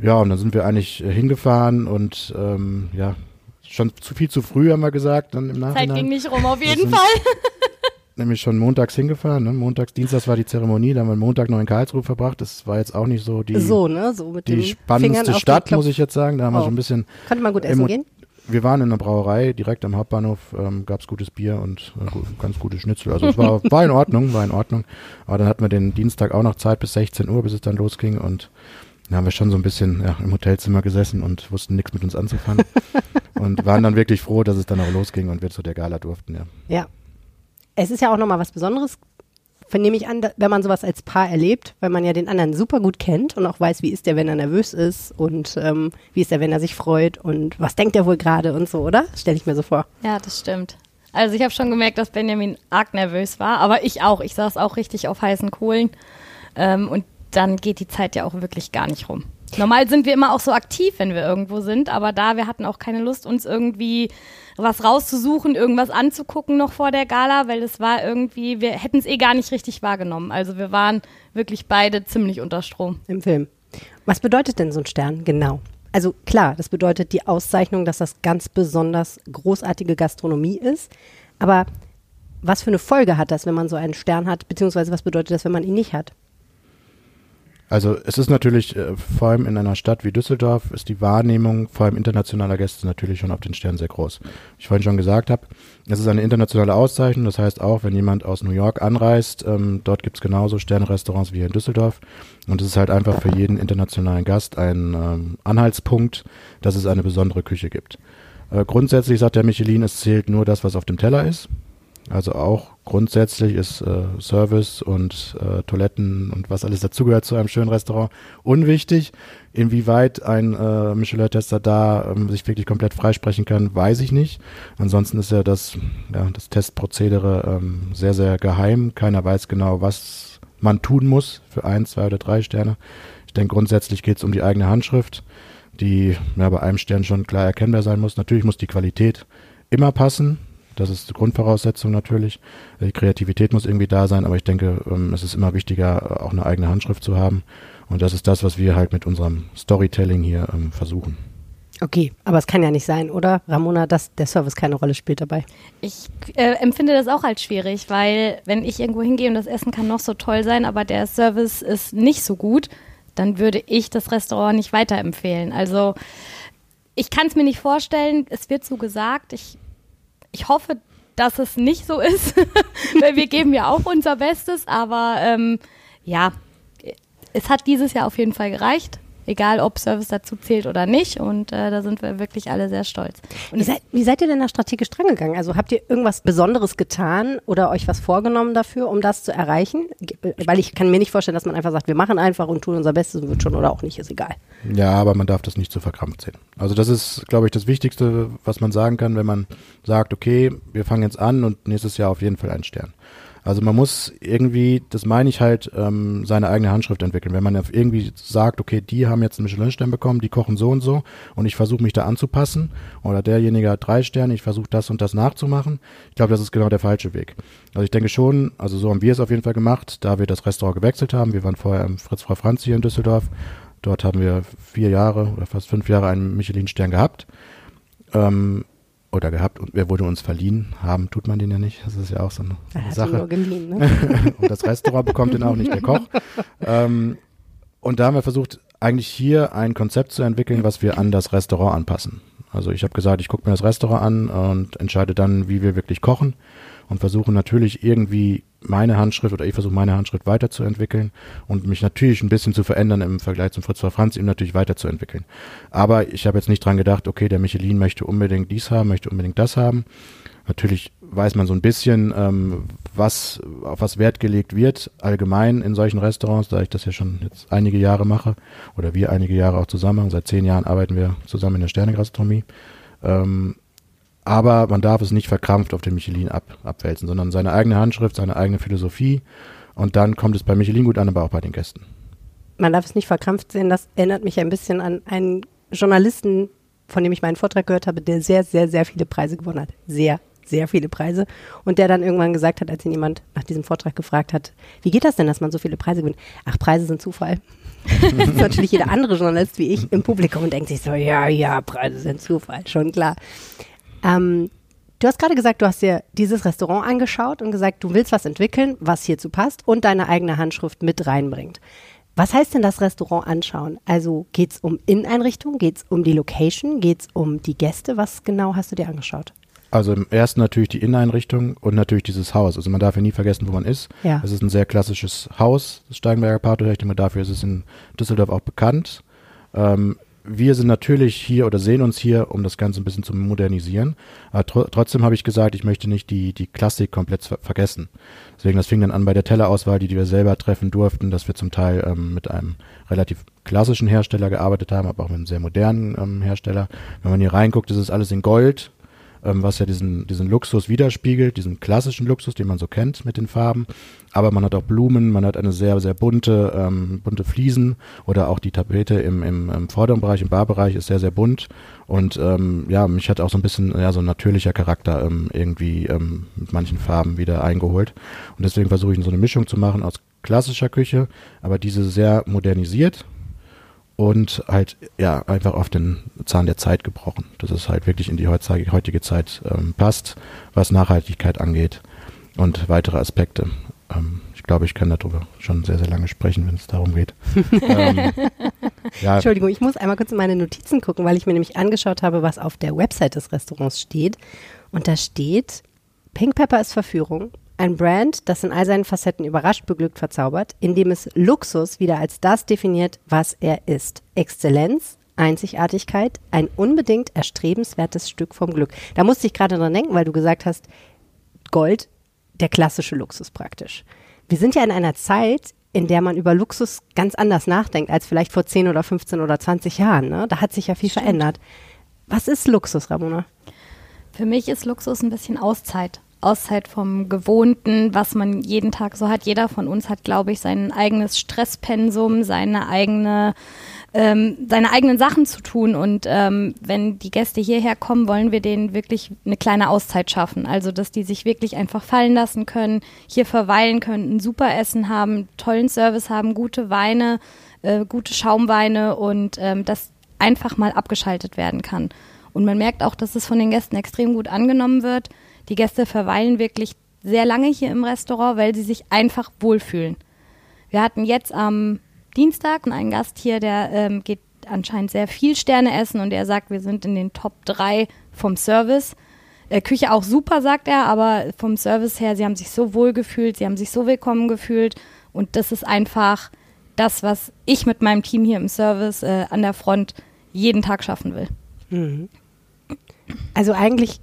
Ja, und dann sind wir eigentlich äh, hingefahren und ähm, ja, schon zu viel zu früh haben wir gesagt, dann im Zeit Nachhinein ging nicht rum, auf jeden sind- Fall. nämlich schon montags hingefahren. Ne? Montags, Dienstags war die Zeremonie, da haben wir Montag noch in Karlsruhe verbracht. Das war jetzt auch nicht so die, so, ne? So mit die spannendste Stadt, muss ich jetzt sagen. Da haben wir Oh. schon ein bisschen. Könnte man gut essen gehen? Wir waren in einer Brauerei, direkt am Hauptbahnhof, ähm, gab's gutes Bier und äh, ganz gute Schnitzel. Also es war, war in Ordnung, war in Ordnung. Aber dann hatten wir den Dienstag auch noch Zeit bis 16 Uhr, bis es dann losging und dann haben wir schon so ein bisschen ja, im Hotelzimmer gesessen und wussten nichts mit uns anzufangen. und waren dann wirklich froh, dass es dann auch losging und wir zu der Gala durften, ja. Ja. Es ist ja auch nochmal was Besonderes nehme ich an, wenn man sowas als Paar erlebt, weil man ja den anderen super gut kennt und auch weiß, wie ist der, wenn er nervös ist und ähm, wie ist er, wenn er sich freut und was denkt er wohl gerade und so, oder? Stelle ich mir so vor. Ja, das stimmt. Also ich habe schon gemerkt, dass Benjamin arg nervös war, aber ich auch. Ich saß auch richtig auf heißen Kohlen. Ähm, und dann geht die Zeit ja auch wirklich gar nicht rum. Normal sind wir immer auch so aktiv, wenn wir irgendwo sind, aber da, wir hatten auch keine Lust, uns irgendwie was rauszusuchen, irgendwas anzugucken noch vor der Gala, weil es war irgendwie, wir hätten es eh gar nicht richtig wahrgenommen. Also wir waren wirklich beide ziemlich unter Strom. Im Film. Was bedeutet denn so ein Stern genau? Also klar, das bedeutet die Auszeichnung, dass das ganz besonders großartige Gastronomie ist. Aber was für eine Folge hat das, wenn man so einen Stern hat, beziehungsweise was bedeutet das, wenn man ihn nicht hat? Also es ist natürlich, äh, vor allem in einer Stadt wie Düsseldorf, ist die Wahrnehmung vor allem internationaler Gäste natürlich schon auf den Stern sehr groß. Ich vorhin schon gesagt habe, es ist eine internationale Auszeichnung, das heißt auch, wenn jemand aus New York anreist, ähm, dort gibt's genauso Sternrestaurants wie hier in Düsseldorf. Und es ist halt einfach für jeden internationalen Gast ein ähm, Anhaltspunkt, dass es eine besondere Küche gibt. Äh, grundsätzlich sagt der Michelin, es zählt nur das, was auf dem Teller ist. Also auch grundsätzlich ist äh, Service und äh, Toiletten und was alles dazugehört zu einem schönen Restaurant unwichtig. Inwieweit ein äh, Michelin-Tester da ähm, sich wirklich komplett freisprechen kann, weiß ich nicht. Ansonsten ist ja das, ja, das Testprozedere ähm, sehr, sehr geheim. Keiner weiß genau, was man tun muss für ein, zwei oder drei Sterne. Ich denke, grundsätzlich geht es um die eigene Handschrift, die ja, bei einem Stern schon klar erkennbar sein muss. Natürlich muss die Qualität immer passen das ist die Grundvoraussetzung natürlich. Die Kreativität muss irgendwie da sein, aber ich denke, ähm, es ist immer wichtiger, auch eine eigene Handschrift zu haben. Und das ist das, was wir halt mit unserem Storytelling hier ähm, versuchen. Okay, aber es kann ja nicht sein, oder, Ramona, dass der Service keine Rolle spielt dabei? Ich äh, empfinde das auch als schwierig, weil wenn ich irgendwo hingehe und das Essen kann noch so toll sein, aber der Service ist nicht so gut, dann würde ich das Restaurant nicht weiterempfehlen. Also ich kann es mir nicht vorstellen, es wird so gesagt, ich ich hoffe, dass es nicht so ist, weil wir geben ja auch unser Bestes, aber ähm, ja, es hat dieses Jahr auf jeden Fall gereicht. Egal, ob Service dazu zählt oder nicht. Und äh, da sind wir wirklich alle sehr stolz. Wie seid, wie, seid, ihr denn da strategisch drangegangen? Also habt ihr irgendwas Besonderes getan oder euch was vorgenommen dafür, um das zu erreichen? Weil ich kann mir nicht vorstellen, dass man einfach sagt, wir machen einfach und tun unser Bestes und wird schon oder auch nicht, ist egal. Ja, aber man darf das nicht zu verkrampft sehen. Also das ist, glaube ich, das Wichtigste, was man sagen kann, wenn man sagt, okay, wir fangen jetzt an und nächstes Jahr auf jeden Fall einen Stern. Also man muss irgendwie, das meine ich halt, ähm, seine eigene Handschrift entwickeln. Wenn man irgendwie sagt, okay, die haben jetzt einen Michelin-Stern bekommen, die kochen so und so und ich versuche mich da anzupassen oder derjenige hat drei Sterne, ich versuche das und das nachzumachen. Ich glaube, das ist genau der falsche Weg. Also ich denke schon, also so haben wir es auf jeden Fall gemacht, da wir das Restaurant gewechselt haben. Wir waren vorher im Fritz Frau Franz hier in Düsseldorf Dort haben wir vier Jahre oder fast fünf Jahre einen Michelin-Stern gehabt. Ähm, oder gehabt und er wurde uns verliehen. Haben tut man den ja nicht. Das ist ja auch so eine, eine Sache. Geliehen, ne? und das Restaurant bekommt den auch nicht, der Koch. Ähm, und da haben wir versucht, eigentlich hier ein Konzept zu entwickeln, was wir an das Restaurant anpassen. Also ich habe gesagt, ich gucke mir das Restaurant an und entscheide dann, wie wir wirklich kochen und versuche natürlich irgendwie meine Handschrift oder ich versuche meine Handschrift weiterzuentwickeln und mich natürlich ein bisschen zu verändern im Vergleich zum Fritz Franz, ihm natürlich weiterzuentwickeln. Aber ich habe jetzt nicht dran gedacht, okay, der Michelin möchte unbedingt dies haben, möchte unbedingt das haben. Natürlich weiß man so ein bisschen, ähm, was, auf was Wert gelegt wird, allgemein in solchen Restaurants, da ich das ja schon jetzt einige Jahre mache, oder wir einige Jahre auch zusammen, seit zehn Jahren arbeiten wir zusammen in der Sternegastronomie. Ähm, aber man darf es nicht verkrampft auf den Michelin ab, abwälzen, sondern seine eigene Handschrift, seine eigene Philosophie. Und dann kommt es bei Michelin gut an, aber auch bei den Gästen. Man darf es nicht verkrampft sehen. Das erinnert mich ein bisschen an einen Journalisten, von dem ich meinen Vortrag gehört habe, der sehr, sehr, sehr viele Preise gewonnen hat. Sehr, sehr viele Preise. Und der dann irgendwann gesagt hat, als ihn jemand nach diesem Vortrag gefragt hat, wie geht das denn, dass man so viele Preise gewinnt? Ach, Preise sind Zufall. das ist natürlich jeder andere Journalist wie ich im Publikum und denkt sich so, ja, ja, Preise sind Zufall, schon klar. Ähm, du hast gerade gesagt, du hast dir dieses Restaurant angeschaut und gesagt, du willst was entwickeln, was hierzu passt und deine eigene Handschrift mit reinbringt. Was heißt denn das Restaurant anschauen? Also geht es um Inneneinrichtung, geht es um die Location, geht es um die Gäste? Was genau hast du dir angeschaut? Also im ersten natürlich die Inneneinrichtung und natürlich dieses Haus. Also man darf ja nie vergessen, wo man ist. Ja. Es ist ein sehr klassisches Haus, das Steigenberger Parkhotel. Ich denke, dafür ist es in Düsseldorf auch bekannt. Ähm, wir sind natürlich hier oder sehen uns hier, um das Ganze ein bisschen zu modernisieren. Aber tr trotzdem habe ich gesagt, ich möchte nicht die, die Klassik komplett ver vergessen. Deswegen, das fing dann an bei der Tellerauswahl, die, die wir selber treffen durften, dass wir zum Teil ähm, mit einem relativ klassischen Hersteller gearbeitet haben, aber auch mit einem sehr modernen ähm, Hersteller. Wenn man hier reinguckt, ist es alles in Gold, ähm, was ja diesen, diesen Luxus widerspiegelt, diesen klassischen Luxus, den man so kennt mit den Farben. Aber man hat auch Blumen, man hat eine sehr, sehr bunte, ähm, bunte Fliesen oder auch die Tapete im, im, im vorderen Bereich, im Barbereich ist sehr, sehr bunt. Und ähm, ja, mich hat auch so ein bisschen ja, so ein natürlicher Charakter ähm, irgendwie ähm, mit manchen Farben wieder eingeholt. Und deswegen versuche ich so eine Mischung zu machen aus klassischer Küche, aber diese sehr modernisiert und halt ja einfach auf den Zahn der Zeit gebrochen, dass es halt wirklich in die heutige Zeit ähm, passt, was Nachhaltigkeit angeht und weitere Aspekte. Ähm, ich glaube, ich kann darüber schon sehr, sehr lange sprechen, wenn es darum geht. ähm, ja. Entschuldigung, ich muss einmal kurz in meine Notizen gucken, weil ich mir nämlich angeschaut habe, was auf der Website des Restaurants steht. Und da steht, Pink Pepper ist Verführung, ein Brand, das in all seinen Facetten überrascht, beglückt, verzaubert, indem es Luxus wieder als das definiert, was er ist. Exzellenz, Einzigartigkeit, ein unbedingt erstrebenswertes Stück vom Glück. Da musste ich gerade dran denken, weil du gesagt hast, Gold, der klassische Luxus praktisch. Wir sind ja in einer Zeit, in der man über Luxus ganz anders nachdenkt als vielleicht vor 10 oder 15 oder 20 Jahren. Ne? Da hat sich ja viel Stimmt. verändert. Was ist Luxus, Ramona? Für mich ist Luxus ein bisschen Auszeit. Auszeit vom Gewohnten, was man jeden Tag so hat. Jeder von uns hat, glaube ich, sein eigenes Stresspensum, seine eigene ähm, seine eigenen Sachen zu tun. Und ähm, wenn die Gäste hierher kommen, wollen wir denen wirklich eine kleine Auszeit schaffen. Also, dass die sich wirklich einfach fallen lassen können, hier verweilen können, ein super Essen haben, tollen Service haben, gute Weine, äh, gute Schaumweine und ähm, das einfach mal abgeschaltet werden kann. Und man merkt auch, dass es von den Gästen extrem gut angenommen wird. Die Gäste verweilen wirklich sehr lange hier im Restaurant, weil sie sich einfach wohlfühlen. Wir hatten jetzt am Dienstag einen Gast hier, der ähm, geht anscheinend sehr viel Sterne essen und er sagt, wir sind in den Top 3 vom Service. Äh, Küche auch super, sagt er, aber vom Service her, sie haben sich so wohl gefühlt, sie haben sich so willkommen gefühlt und das ist einfach das, was ich mit meinem Team hier im Service äh, an der Front jeden Tag schaffen will. Mhm. Also eigentlich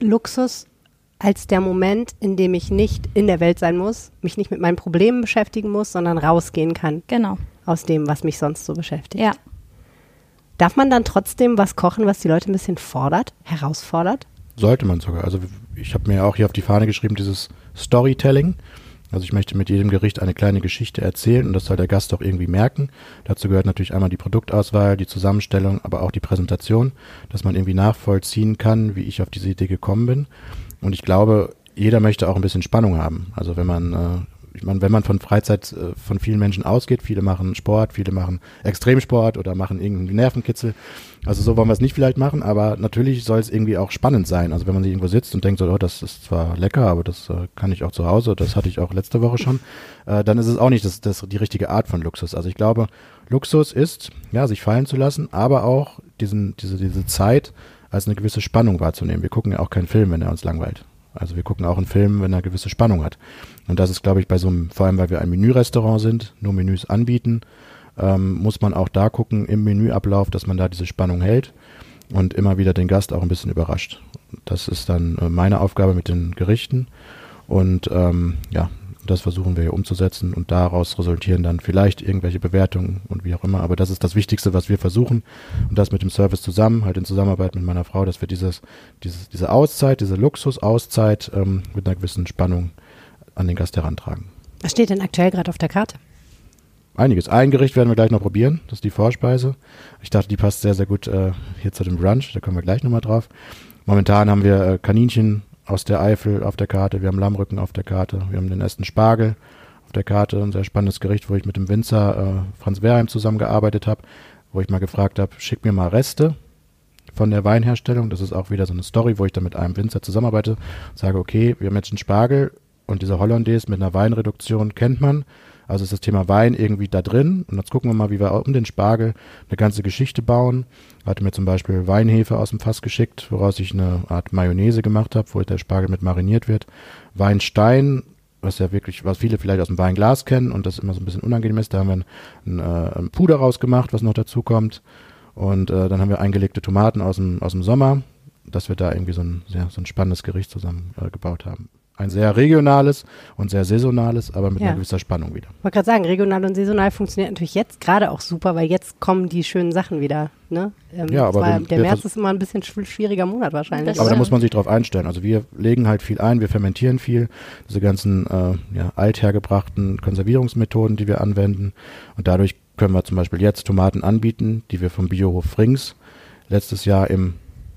Luxus als der Moment, in dem ich nicht in der Welt sein muss, mich nicht mit meinen Problemen beschäftigen muss, sondern rausgehen kann. Genau. Aus dem, was mich sonst so beschäftigt. Ja. Darf man dann trotzdem was kochen, was die Leute ein bisschen fordert, herausfordert? Sollte man sogar. Also ich habe mir auch hier auf die Fahne geschrieben, dieses Storytelling. Also ich möchte mit jedem Gericht eine kleine Geschichte erzählen und das soll der Gast auch irgendwie merken. Dazu gehört natürlich einmal die Produktauswahl, die Zusammenstellung, aber auch die Präsentation, dass man irgendwie nachvollziehen kann, wie ich auf diese Idee gekommen bin. Und ich glaube, jeder möchte auch ein bisschen Spannung haben. Also wenn man, äh, ich meine, wenn man von Freizeit äh, von vielen Menschen ausgeht, viele machen Sport, viele machen Extremsport oder machen irgendeinen Nervenkitzel. Also so wollen wir es nicht vielleicht machen, aber natürlich soll es irgendwie auch spannend sein. Also wenn man sich irgendwo sitzt und denkt so, oh, das ist zwar lecker, aber das äh, kann ich auch zu Hause, das hatte ich auch letzte Woche schon, äh, dann ist es auch nicht das, das die richtige Art von Luxus. Also ich glaube, Luxus ist, ja, sich fallen zu lassen, aber auch diesen, diese, diese Zeit, als eine gewisse Spannung wahrzunehmen. Wir gucken ja auch keinen Film, wenn er uns langweilt. Also wir gucken auch einen Film, wenn er gewisse Spannung hat. Und das ist, glaube ich, bei so einem, vor allem weil wir ein Menürestaurant sind, nur Menüs anbieten, ähm, muss man auch da gucken im Menüablauf, dass man da diese Spannung hält und immer wieder den Gast auch ein bisschen überrascht. Das ist dann äh, meine Aufgabe mit den Gerichten. Und ähm, ja, das versuchen wir hier umzusetzen und daraus resultieren dann vielleicht irgendwelche Bewertungen und wie auch immer. Aber das ist das Wichtigste, was wir versuchen. Und das mit dem Service zusammen, halt in Zusammenarbeit mit meiner Frau, dass wir dieses, dieses, diese Auszeit, diese Luxus-Auszeit ähm, mit einer gewissen Spannung an den Gast herantragen. Was steht denn aktuell gerade auf der Karte? Einiges. Ein Gericht werden wir gleich noch probieren. Das ist die Vorspeise. Ich dachte, die passt sehr, sehr gut äh, hier zu dem Brunch. Da kommen wir gleich nochmal drauf. Momentan haben wir äh, Kaninchen aus der Eifel auf der Karte, wir haben Lammrücken auf der Karte, wir haben den ersten Spargel auf der Karte, ein sehr spannendes Gericht, wo ich mit dem Winzer äh, Franz Wehrheim zusammengearbeitet habe, wo ich mal gefragt habe, schick mir mal Reste von der Weinherstellung. Das ist auch wieder so eine Story, wo ich dann mit einem Winzer zusammenarbeite, sage, okay, wir haben jetzt einen Spargel und diese Hollandaise mit einer Weinreduktion kennt man. Also ist das Thema Wein irgendwie da drin. Und jetzt gucken wir mal, wie wir um den Spargel eine ganze Geschichte bauen. Hatte mir zum Beispiel Weinhefe aus dem Fass geschickt, woraus ich eine Art Mayonnaise gemacht habe, wo der Spargel mit mariniert wird. Weinstein, was ja wirklich, was viele vielleicht aus dem Weinglas kennen und das immer so ein bisschen unangenehm ist. Da haben wir ein, ein, äh, ein Puder rausgemacht, was noch dazu kommt. Und äh, dann haben wir eingelegte Tomaten aus dem, aus dem Sommer, dass wir da irgendwie so ein, ja, so ein spannendes Gericht zusammen äh, gebaut haben. Ein sehr regionales und sehr saisonales, aber mit Ja. einer gewisser Spannung wieder. Ich wollte gerade sagen, regional und saisonal funktioniert natürlich jetzt gerade auch super, weil jetzt kommen die schönen Sachen wieder. Ne? Ähm, Ja, aber wir- der März ist immer ein bisschen schw- schwieriger Monat wahrscheinlich. Aber da muss man sich drauf einstellen. Also wir legen halt viel ein, wir fermentieren viel, diese ganzen äh, ja, althergebrachten Konservierungsmethoden, die wir anwenden. Und dadurch können wir zum Beispiel jetzt Tomaten anbieten, die wir vom Biohof Frings letztes Jahr im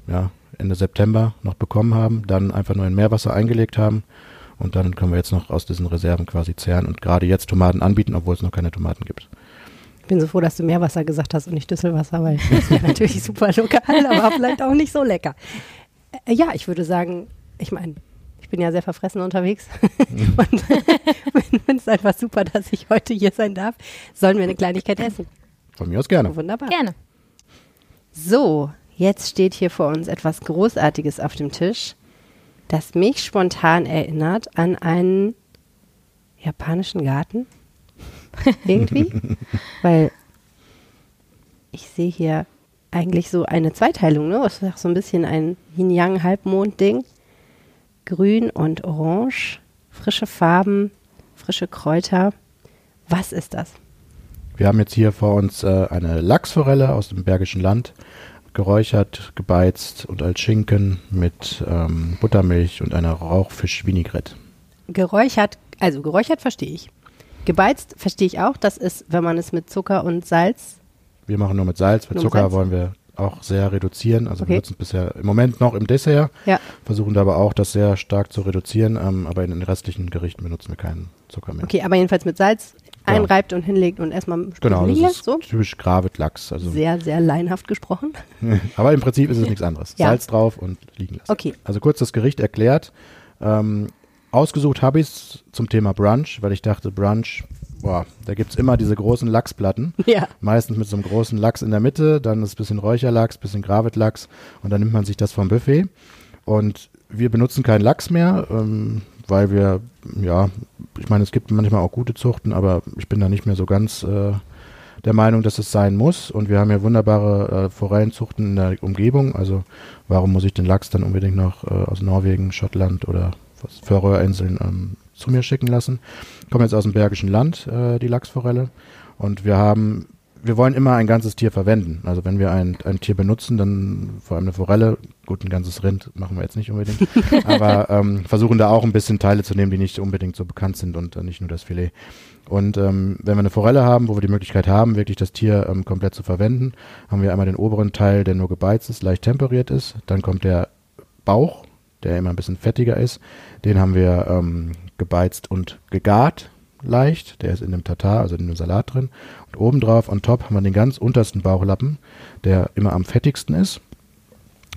ja, Ende September noch bekommen haben, dann einfach nur in Meerwasser eingelegt haben. Und dann können wir jetzt noch aus diesen Reserven quasi zehren und gerade jetzt Tomaten anbieten, obwohl es noch keine Tomaten gibt. Ich bin so froh, dass du Meerwasser gesagt hast und nicht Düsselwasser, weil das wäre natürlich super lokal, aber vielleicht auch nicht so lecker. Äh, ja, ich würde sagen, ich meine, ich bin ja sehr verfressen unterwegs und finde es einfach super, dass ich heute hier sein darf. Sollen wir eine Kleinigkeit essen? Von mir aus gerne. Wunderbar. Gerne. So, jetzt steht hier vor uns etwas Großartiges auf dem Tisch, das mich spontan erinnert an einen japanischen Garten. Irgendwie. Weil ich sehe hier eigentlich so eine Zweiteilung, ne? Das ist auch so ein bisschen ein Yin-Yang-Halbmond-Ding. Grün und Orange, frische Farben, frische Kräuter. Was ist das? Wir haben jetzt hier vor uns äh, eine Lachsforelle aus dem Bergischen Land, geräuchert, gebeizt und als Schinken mit ähm, Buttermilch und einer Rauchfisch-Vinaigrette. Geräuchert, also geräuchert verstehe ich. Gebeizt verstehe ich auch. Das ist, wenn man es mit Zucker und Salz. Wir machen nur mit Salz, Nur mit Zucker Salz? wollen wir auch sehr reduzieren. Also Okay. wir nutzen es bisher im Moment noch im Dessert, Ja. versuchen da aber auch das sehr stark zu reduzieren, ähm, aber in den restlichen Gerichten benutzen wir keinen Zucker mehr. Okay, aber jedenfalls mit Salz. Einreibt und hinlegt und erstmal Genau, liegen lässt. ist So. typisch Gravet-Lachs. Also, Sehr, sehr laienhaft gesprochen. aber im Prinzip ist es nichts anderes. Ja. Salz drauf und liegen lassen. Okay. Also kurz das Gericht erklärt. Ähm, ausgesucht habe ich es zum Thema Brunch, weil ich dachte, Brunch, boah, da gibt es immer diese großen Lachsplatten. Ja. Meistens mit so einem großen Lachs in der Mitte, dann ist ein bisschen Räucherlachs, bisschen Gravet-Lachs und dann nimmt man sich das vom Buffet. Und wir benutzen keinen Lachs mehr, ähm, weil wir, ja, ich meine, es gibt manchmal auch gute Zuchten, aber ich bin da nicht mehr so ganz äh, der Meinung, dass es sein muss. Und wir haben ja wunderbare äh, Forellenzuchten in der Umgebung. Also warum muss ich den Lachs dann unbedingt noch äh, aus Norwegen, Schottland oder Färöerinseln ähm, zu mir schicken lassen? Kommen jetzt aus dem Bergischen Land, äh, die Lachsforelle. Und wir haben, wir wollen immer ein ganzes Tier verwenden. Also wenn wir ein, ein Tier benutzen, dann vor allem eine Forelle, gut, ein ganzes Rind machen wir jetzt nicht unbedingt, aber ähm, versuchen da auch ein bisschen Teile zu nehmen, die nicht unbedingt so bekannt sind und äh, nicht nur das Filet. Und ähm, wenn wir eine Forelle haben, wo wir die Möglichkeit haben, wirklich das Tier ähm, komplett zu verwenden, haben wir einmal den oberen Teil, der nur gebeizt ist, leicht temperiert ist. Dann kommt der Bauch, der immer ein bisschen fettiger ist. Den haben wir ähm, gebeizt und gegart leicht. Der ist in dem Tatar, also in dem Salat drin. Obendrauf, on top, haben wir den ganz untersten Bauchlappen, der immer am fettigsten ist.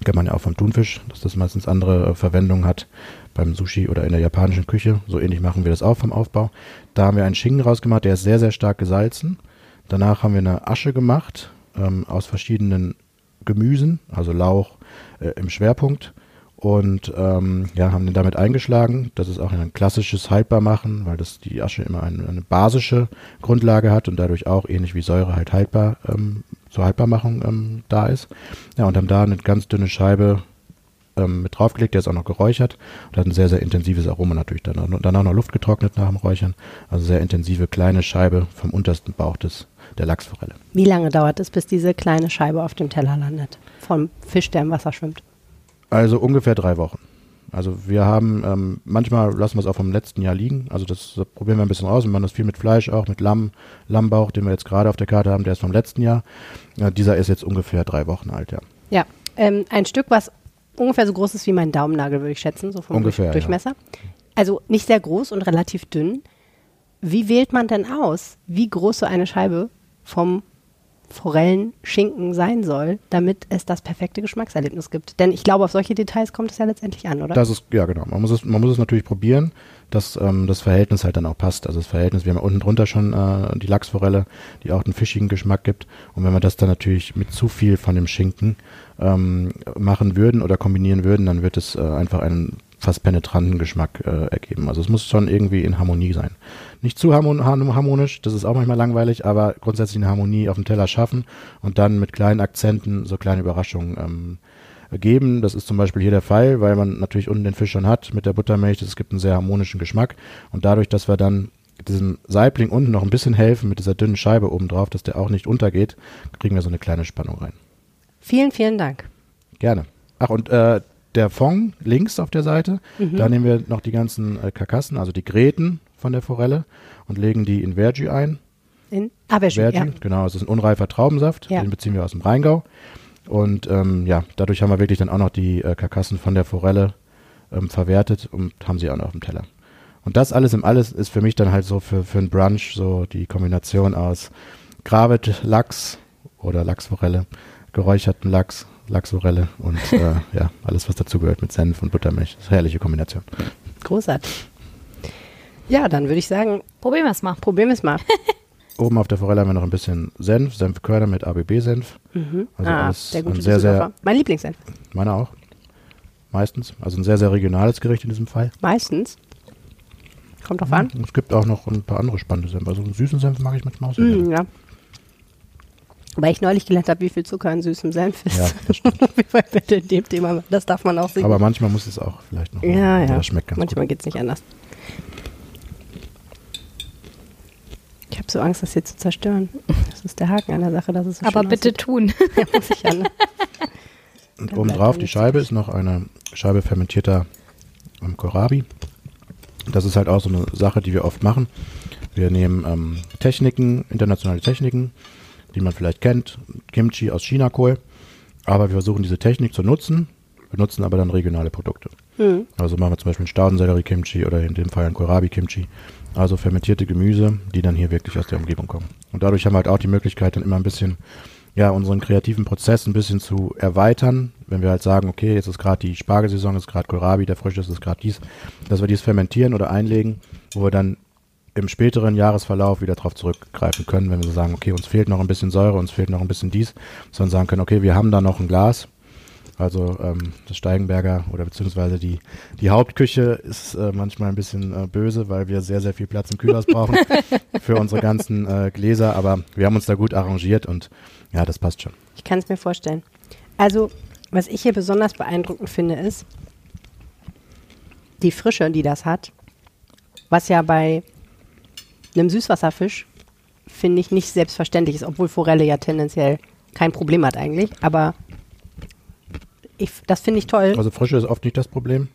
Kennt man ja auch vom Thunfisch, dass das meistens andere äh, Verwendungen hat beim Sushi oder in der japanischen Küche. So ähnlich machen wir das auch vom Aufbau. Da haben wir einen Schinken rausgemacht, der ist sehr, sehr stark gesalzen. Danach haben wir eine Asche gemacht ähm, aus verschiedenen Gemüsen, also Lauch äh, im Schwerpunkt. Und ähm, ja, haben den damit eingeschlagen. Das ist auch ein klassisches Haltbarmachen, weil das die Asche immer eine, eine basische Grundlage hat und dadurch auch ähnlich wie Säure halt haltbar ähm, zur Haltbarmachung ähm, da ist. Ja, und haben da eine ganz dünne Scheibe ähm, mit draufgelegt, der ist auch noch geräuchert und hat ein sehr, sehr intensives Aroma natürlich. Danach, danach noch Luft getrocknet nach dem Räuchern. Also sehr intensive kleine Scheibe vom untersten Bauch des, der Lachsforelle. Wie lange dauert es, bis diese kleine Scheibe auf dem Teller landet? Vom Fisch, der im Wasser schwimmt. Also ungefähr drei Wochen. Also wir haben, ähm, manchmal lassen wir es auch vom letzten Jahr liegen. Also das, das probieren wir ein bisschen aus. Wir machen das viel mit Fleisch auch, mit Lamm, Lammbauch, den wir jetzt gerade auf der Karte haben, der ist vom letzten Jahr. Ja, dieser ist jetzt ungefähr drei Wochen alt, ja. Ja, ähm, ein Stück, was ungefähr so groß ist wie mein Daumennagel, würde ich schätzen, so vom Ungefähr, ja. Durchmesser. Also nicht sehr groß und relativ dünn. Wie wählt man denn aus, wie groß so eine Scheibe vom Forellenschinken sein soll, damit es das perfekte Geschmackserlebnis gibt? Denn ich glaube, auf solche Details kommt es ja letztendlich an, oder? Das ist, ja genau. Man muss es, man muss es natürlich probieren, dass ähm, das Verhältnis halt dann auch passt. Also das Verhältnis, wir haben ja unten drunter schon äh, die Lachsforelle, die auch einen fischigen Geschmack gibt. Und wenn wir das dann natürlich mit zu viel von dem Schinken ähm, machen würden oder kombinieren würden, dann wird es äh, einfach ein fast penetranten Geschmack äh, ergeben. Also es muss schon irgendwie in Harmonie sein. Nicht zu harmon harmonisch, das ist auch manchmal langweilig, aber grundsätzlich eine Harmonie auf dem Teller schaffen und dann mit kleinen Akzenten so kleine Überraschungen ähm, geben. Das ist zum Beispiel hier der Fall, weil man natürlich unten den Fisch schon hat mit der Buttermilch. Es gibt einen sehr harmonischen Geschmack und dadurch, dass wir dann diesem Saibling unten noch ein bisschen helfen mit dieser dünnen Scheibe oben drauf, dass der auch nicht untergeht, kriegen wir so eine kleine Spannung rein. Vielen, vielen Dank. Gerne. Ach, und äh, der Fond links auf der Seite, Mhm. da nehmen wir noch die ganzen äh, Karkassen, also die Gräten von der Forelle und legen die in Vergi ein. In Average, Vergi, ja. genau, es ist ein unreifer Traubensaft, Ja. den beziehen wir aus dem Rheingau. Und ähm, ja, dadurch haben wir wirklich dann auch noch die äh, Karkassen von der Forelle ähm, verwertet und haben sie auch noch auf dem Teller. Und das alles im Alles ist für mich dann halt so für, für ein Brunch so die Kombination aus Gravet Lachs oder Lachsforelle, geräucherten Lachs, Lachsforelle und äh, ja, alles was dazugehört mit Senf und Buttermilch. Das ist eine herrliche Kombination. Großartig. Ja, dann würde ich sagen, Probieren wir es mal. probieren wir es mal. Oben auf der Forelle haben wir noch ein bisschen Senf, Senfkörner mit ABB-Senf. Also ah, alles der gute ein sehr, sehr. Mein Lieblingssenf. meiner auch. Meistens. Also ein sehr, sehr regionales Gericht in diesem Fall. Meistens. Kommt drauf an. Und Es gibt auch noch ein paar andere spannende Senf. Also einen süßen Senf mag ich manchmal auch sehr gerne. ja. Weil ich neulich gelernt habe, wie viel Zucker in süßem Senf ist. Ja, das stimmt. Weil bitte in dem Thema, das darf man auch sehen. Aber manchmal muss es auch vielleicht noch. ja, aber ja. Das schmeckt ganz Manchmal gut. geht es nicht anders. Ich habe so Angst, das hier zu zerstören. Das ist der Haken an der Sache, dass es so Aber schön bitte aussieht. tun. Ja, muss ich ja, ne? Und obendrauf die Scheibe ist noch eine Scheibe fermentierter ähm, Kohlrabi. Das ist halt auch so eine Sache, die wir oft machen. Wir nehmen ähm, Techniken, internationale Techniken, die man vielleicht kennt, Kimchi aus Chinakohl, aber wir versuchen diese Technik zu nutzen, benutzen aber dann regionale Produkte. Also machen wir zum Beispiel einen Staudensellerie-Kimchi oder in dem Fall ein Kohlrabi-Kimchi. Also fermentierte Gemüse, die dann hier wirklich aus der Umgebung kommen. Und dadurch haben wir halt auch die Möglichkeit, dann immer ein bisschen, ja, unseren kreativen Prozess ein bisschen zu erweitern. Wenn wir halt sagen, okay, jetzt ist gerade die Spargelsaison, ist gerade Kohlrabi, der Frische ist gerade dies, dass wir dies fermentieren oder einlegen, wo wir dann im späteren Jahresverlauf wieder darauf zurückgreifen können, wenn wir so sagen, okay, uns fehlt noch ein bisschen Säure, uns fehlt noch ein bisschen dies, sondern sagen können, okay, wir haben da noch ein Glas, also ähm, das Steigenberger oder beziehungsweise die, die Hauptküche ist äh, manchmal ein bisschen äh, böse, weil wir sehr, sehr viel Platz im Kühlhaus brauchen für unsere ganzen äh, Gläser. Aber wir haben uns da gut arrangiert und ja, das passt schon. Ich kann es mir vorstellen. Also, was ich hier besonders beeindruckend finde, ist die Frische, die das hat. Was ja bei einem Süßwasserfisch, finde ich, nicht selbstverständlich ist, obwohl Forelle ja tendenziell kein Problem hat eigentlich. Aber ich, das finde ich toll. Also Frische ist oft nicht das Problem.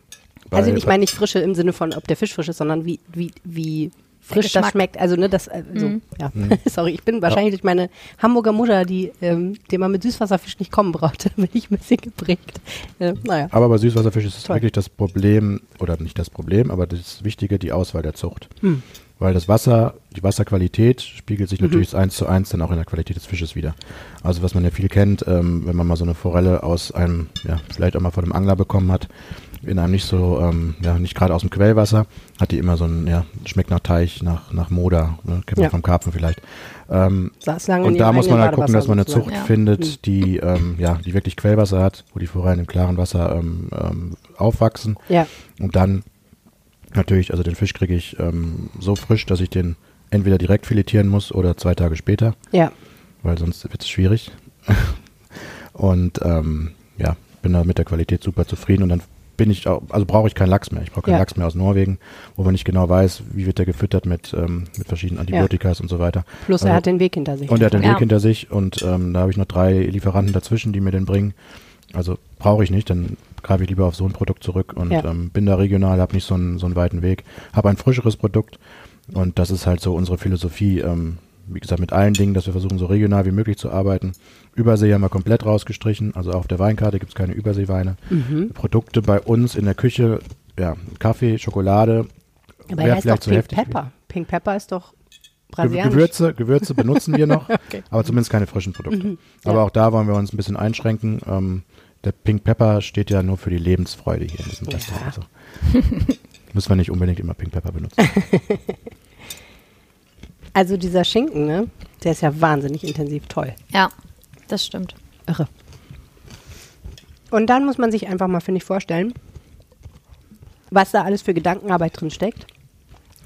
Also ich meine nicht Frische im Sinne von, ob der Fisch frisch ist, sondern wie, wie, wie frisch das schmeckt. Also ne, das, also, ja. Sorry, ich bin wahrscheinlich durch meine Hamburger Mutter, die, ähm, die man mit Süßwasserfisch nicht kommen brauchte, bin ich ein bisschen geprägt. Äh, naja. Aber bei Süßwasserfisch ist es wirklich das Problem, oder nicht das Problem, aber das Wichtige, die Auswahl der Zucht. Hm. Weil das Wasser, die Wasserqualität spiegelt sich natürlich eins zu eins dann auch in der Qualität des Fisches wieder. Also was man ja viel kennt, ähm, wenn man mal so eine Forelle aus einem, ja, vielleicht auch mal von einem Angler bekommen hat, in einem nicht so, ähm, ja, nicht gerade aus dem Quellwasser, hat die immer so ein, ja, schmeckt nach Teich, nach, nach Moder, ne, kennt man Ja. vom Karpfen vielleicht. Ähm, und da muss man halt gucken, dass man eine Zucht Ja. findet, die, ähm, ja, die wirklich Quellwasser hat, wo die Forellen im klaren Wasser ähm, ähm, aufwachsen. Ja, Und dann natürlich, also den Fisch kriege ich ähm, so frisch, dass ich den entweder direkt filetieren muss oder zwei Tage später, ja. weil sonst wird es schwierig. und ähm, ja, bin da mit der Qualität super zufrieden und dann bin ich auch, also brauche ich keinen Lachs mehr. Ich brauche keinen Ja. Lachs mehr aus Norwegen, wo man nicht genau weiß, wie wird der gefüttert mit, ähm, mit verschiedenen Antibiotikas und so weiter. Plus Also- er hat den Weg hinter sich. Und er hat den Ja. Weg hinter sich und ähm, da habe ich noch drei Lieferanten dazwischen, die mir den bringen. Also brauche ich nicht, dann greife ich lieber auf so ein Produkt zurück und Ja. ähm, bin da regional, habe nicht so einen, so einen weiten Weg, habe ein frischeres Produkt und das ist halt so unsere Philosophie. Ähm, wie gesagt, mit allen Dingen, dass wir versuchen, so regional wie möglich zu arbeiten. Übersee haben wir komplett rausgestrichen, also auf der Weinkarte gibt es keine Überseeweine. Mhm. Produkte bei uns in der Küche, ja, Kaffee, Schokolade, Aber er heißt doch vielleicht zu Pink heftig. Pepper. Pink Pepper ist doch brasilianisch. Gewürze, Gewürze benutzen wir noch, Okay. aber zumindest keine frischen Produkte. Mhm. Aber Ja. auch da wollen wir uns ein bisschen einschränken. Ähm, der Pink Pepper steht ja nur für die Lebensfreude hier in diesem Ja. Restaurant. Also, müssen wir nicht unbedingt immer Pink Pepper benutzen. Also dieser Schinken, ne? Der ist ja wahnsinnig intensiv toll. Ja, das stimmt. Irre. Und dann muss man sich einfach mal, finde ich, vorstellen, was da alles für Gedankenarbeit drin steckt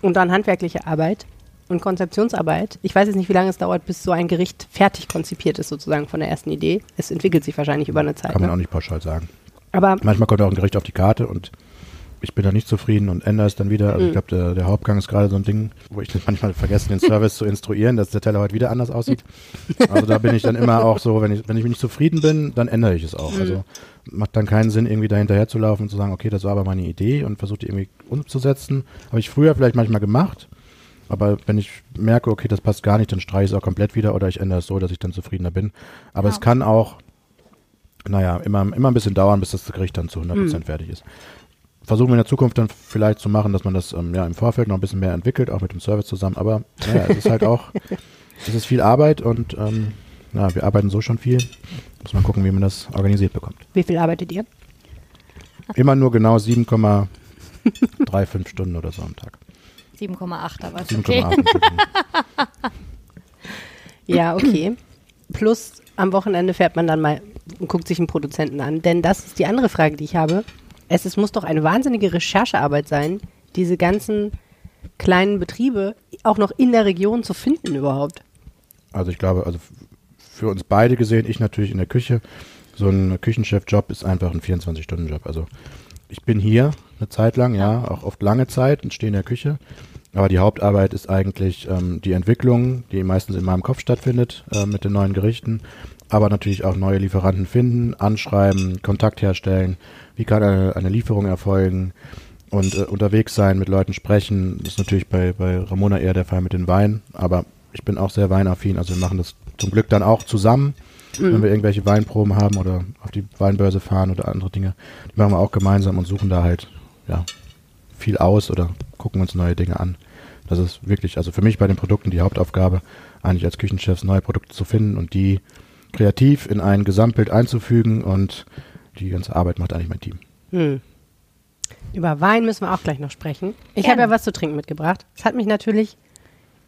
und dann handwerkliche Arbeit und Konzeptionsarbeit. Ich weiß jetzt nicht, wie lange es dauert, bis so ein Gericht fertig konzipiert ist, sozusagen von der ersten Idee. Es entwickelt sich wahrscheinlich über eine Zeit. Kann man ne? auch nicht pauschal sagen. Aber Manchmal kommt auch ein Gericht auf die Karte und ich bin da nicht zufrieden und ändere es dann wieder. Also ich glaube, der, der Hauptgang ist gerade so ein Ding, wo ich manchmal vergesse, den Service zu instruieren, dass der Teller heute wieder anders aussieht. Also da bin ich dann immer auch so, wenn ich, wenn ich nicht zufrieden bin, dann ändere ich es auch. Also macht dann keinen Sinn, irgendwie da hinterher zu laufen und zu sagen, okay, das war aber meine Idee und versuche die irgendwie umzusetzen. Habe ich früher vielleicht manchmal gemacht. Aber wenn ich merke, okay, das passt gar nicht, dann streiche ich es auch komplett wieder oder ich ändere es so, dass ich dann zufriedener bin. Aber es kann auch, naja, immer, immer ein bisschen dauern, bis das Gericht dann zu 100% fertig ist. Versuchen wir in der Zukunft dann vielleicht zu machen, dass man das ähm, ja, im Vorfeld noch ein bisschen mehr entwickelt, auch mit dem Service zusammen. Aber naja, es ist halt auch, es ist viel Arbeit und ähm, ja, wir arbeiten so schon viel. Muss man gucken, wie man das organisiert bekommt. wie viel arbeitet ihr? Immer nur genau 7,35 Stunden oder so am Tag. 7,8, aber ist okay. 7,8 Stunden. Ja, okay. Plus am Wochenende fährt man dann mal und guckt sich einen Produzenten an. Denn das ist die andere Frage, die ich habe. Es, es muss doch eine wahnsinnige Recherchearbeit sein, diese ganzen kleinen Betriebe auch noch in der Region zu finden überhaupt. Also ich glaube, also für uns beide gesehen, ich natürlich in der Küche, so ein Küchenchef-Job ist einfach ein 24-Stunden-Job. Also ich bin hier eine Zeit lang, ja, auch oft lange Zeit und stehe in der Küche. Aber die Hauptarbeit ist eigentlich ähm, die Entwicklung, die meistens in meinem Kopf stattfindet äh, mit den neuen Gerichten. Aber natürlich auch neue Lieferanten finden, anschreiben, Kontakt herstellen. Wie kann eine, eine Lieferung erfolgen? Und äh, unterwegs sein, mit Leuten sprechen. Das ist natürlich bei, bei Ramona eher der Fall mit den Weinen. Aber ich bin auch sehr weinaffin. Also wir machen das zum Glück dann auch zusammen, wenn wir irgendwelche Weinproben haben oder auf die Weinbörse fahren oder andere Dinge. Die machen wir auch gemeinsam und suchen da halt ja, viel aus oder gucken uns neue Dinge an. Das ist wirklich, also für mich bei den Produkten die Hauptaufgabe, eigentlich als Küchenchefs neue Produkte zu finden und die kreativ in ein Gesamtbild einzufügen und die ganze Arbeit macht eigentlich mein Team. Hm. Über Wein müssen wir auch gleich noch sprechen. Ich habe ja was zu trinken mitgebracht. Es hat mich natürlich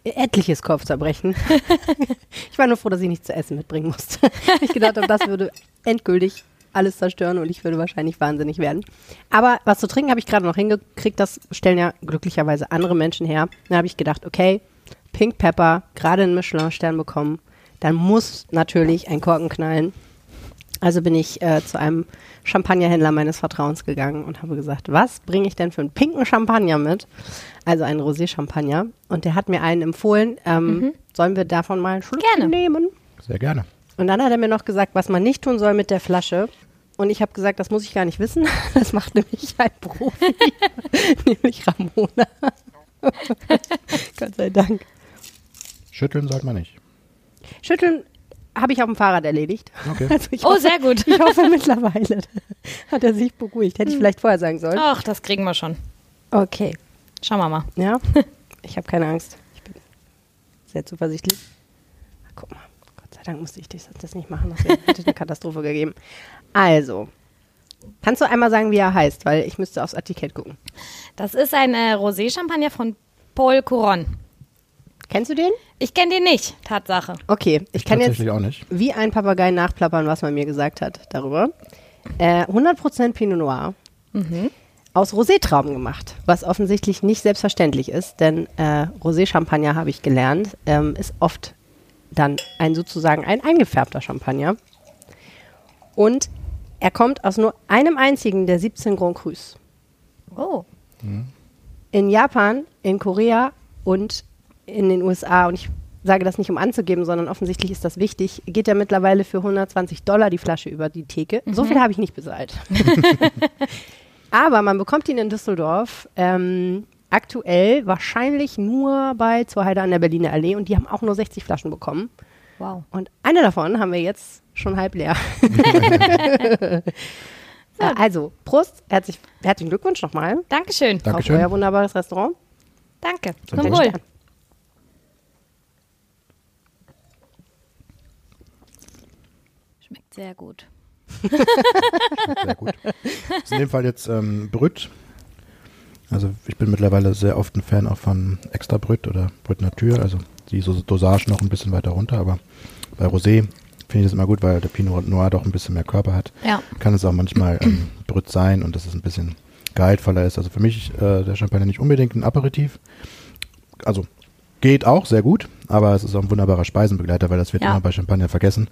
etliches Kopfzerbrechen. ich war nur froh, dass ich nichts zu essen mitbringen musste. ich gedacht habe, das würde endgültig alles zerstören und ich würde wahrscheinlich wahnsinnig werden. Aber was zu trinken habe ich gerade noch hingekriegt. Das stellen ja glücklicherweise andere Menschen her. Da habe ich gedacht, okay, Pink Pepper, gerade einen Michelin-Stern bekommen. Dann muss natürlich ein Korken knallen. Also bin ich äh, zu einem Champagnerhändler meines Vertrauens gegangen und habe gesagt, was bringe ich denn für einen pinken Champagner mit? Also einen Rosé-Champagner. Und der hat mir einen empfohlen. Ähm, Sollen wir davon mal einen Schluck Gerne. nehmen? Sehr gerne. Und dann hat er mir noch gesagt, was man nicht tun soll mit der Flasche. Und ich habe gesagt, das muss ich gar nicht wissen. Das macht nämlich ein Profi, nämlich Ramona. Gott sei Dank. Schütteln sollte man nicht. Schütteln habe ich auf dem Fahrrad erledigt. Okay. Also ich Oh, hoffe, sehr gut. Ich hoffe mittlerweile hat er sich beruhigt. Hätte ich vielleicht vorher sagen sollen. Ach, das kriegen wir schon. Okay. Schauen wir mal. Ja, ich habe keine Angst. Ich bin sehr zuversichtlich. Guck mal, Gott sei Dank musste ich das, nicht machen. Das hätte hätte eine Katastrophe gegeben. Also, kannst du einmal sagen, wie er heißt? Weil ich müsste aufs Etikett gucken. Das ist ein äh, Rosé-Champagner von Paul Couron. Kennst du den? Ich kenne den nicht, Tatsache. Okay, ich kann jetzt Tatsächlich auch nicht. wie ein Papagei nachplappern, was man mir gesagt hat darüber. Äh, 100% Pinot Noir. Aus Rosé-Trauben gemacht, was offensichtlich nicht selbstverständlich ist, denn äh, Rosé-Champagner, habe ich gelernt, ähm, ist oft dann ein sozusagen ein eingefärbter Champagner. Und er kommt aus nur einem einzigen der 17 Grand Crus. Oh. In Japan, in Korea und in den USA, und ich sage das nicht, um anzugeben, sondern offensichtlich ist das wichtig, geht er mittlerweile für 120 Dollar die Flasche über die Theke. So viel habe ich nicht bezahlt. Aber man bekommt ihn in Düsseldorf ähm, aktuell wahrscheinlich nur bei Zur Heide an der Berliner Allee und die haben auch nur 60 Flaschen bekommen. Wow. Und eine davon haben wir jetzt schon halb leer. Äh, also, Prost, herzlich, herzlichen Glückwunsch nochmal Dankeschön. auf Dankeschön. euer wunderbares Restaurant. Danke. Zum Zum Wohl. Wohl. Schmeckt sehr gut. Sehr gut. Das ist in dem Fall jetzt ähm, Brüt. Also ich bin mittlerweile sehr oft ein Fan auch von Extra Brüt oder Brüt Natur. Also die so Dosage noch ein bisschen weiter runter. Aber bei Rosé finde ich das immer gut, weil der Pinot Noir doch ein bisschen mehr Körper hat. Ja. Kann es auch manchmal ähm, Brüt sein und das ist ein bisschen gehaltvoller ist. Also für mich äh, der Champagner nicht unbedingt ein Aperitif. Also geht auch sehr gut, aber es ist auch ein wunderbarer Speisenbegleiter, weil das wird Ja. immer bei Champagner vergessen,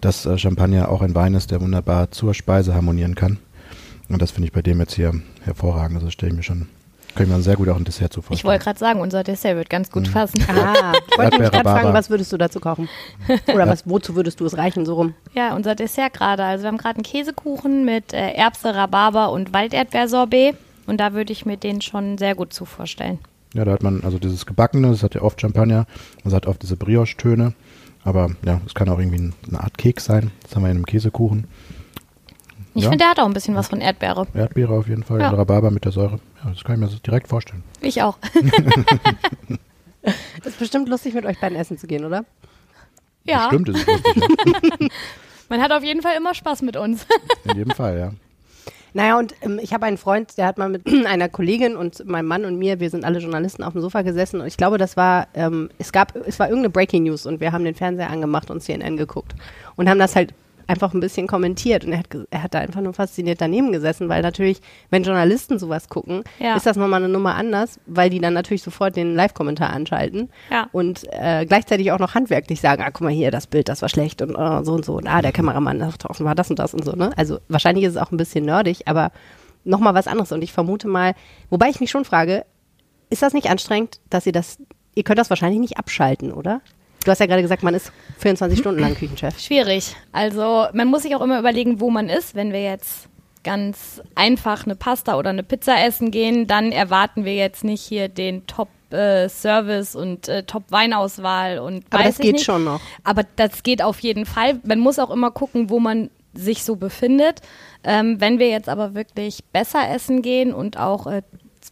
dass äh, Champagner auch ein Wein ist, der wunderbar zur Speise harmonieren kann. Und das finde ich bei dem jetzt hier hervorragend. Also stelle ich mir schon, kann ich mir sehr gut auch ein Dessert zu Ich vorstellen. wollte gerade sagen, unser Dessert wird ganz gut passen. Ah, ich wollte nämlich gerade fragen, was würdest du dazu kochen? Oder was, wozu würdest du es reichen, so rum? Ja, unser Dessert gerade. Also wir haben gerade einen Käsekuchen mit äh, Erbse, Rhabarber und Walderdbeersorbet. Und da würde ich mir den schon sehr gut zu vorstellen. Ja, da hat man also dieses Gebackene, das hat ja oft Champagner, man hat oft diese Brioche-Töne, aber ja, es kann auch irgendwie ein- eine Art Keks sein. Das haben wir in einem Käsekuchen. Ich Ja. finde, der hat auch ein bisschen was von Erdbeere. Erdbeere auf jeden Fall, Ja. und Rhabarber mit der Säure. Ja, das kann ich mir so direkt vorstellen. Ich auch. Ist bestimmt lustig, mit euch beiden essen zu gehen, oder? ja, Stimmt, ist es lustig, ja. man hat auf jeden Fall immer Spaß mit uns. In jedem Fall, ja. Naja, und ähm, ich habe einen Freund, der hat mal mit einer Kollegin und meinem Mann und mir, wir sind alle Journalisten, auf dem Sofa gesessen. Und ich glaube, das war, ähm, es gab, es war irgendeine Breaking News und wir haben den Fernseher angemacht und CNN geguckt und haben das halt einfach ein bisschen kommentiert und er hat, er hat da einfach nur fasziniert daneben gesessen, weil natürlich, wenn Journalisten sowas gucken, Ja. ist das nochmal eine Nummer anders, weil die dann natürlich sofort den Live-Kommentar anschalten Ja. und äh, gleichzeitig auch noch handwerklich sagen, ah, guck mal hier, das Bild, das war schlecht und äh, so und so und ah, der Kameramann, das war das und das und so, ne? Also wahrscheinlich ist es auch ein bisschen nerdig, aber nochmal was anderes und ich vermute mal, wobei ich mich schon frage, ist das nicht anstrengend, dass ihr das, ihr könnt das wahrscheinlich nicht abschalten, oder? Du hast ja gerade gesagt, man ist 24 Stunden lang Küchenchef. Schwierig. Also man muss sich auch immer überlegen, wo man ist. Wenn wir jetzt ganz einfach eine Pasta oder eine Pizza essen gehen, dann erwarten wir jetzt nicht hier den Top-Service und äh, Top-Weinauswahl und Aber das geht nicht. schon noch. Aber das geht auf jeden Fall. Man muss auch immer gucken, wo man sich so befindet. Ähm, wenn wir jetzt aber wirklich besser essen gehen und auch äh,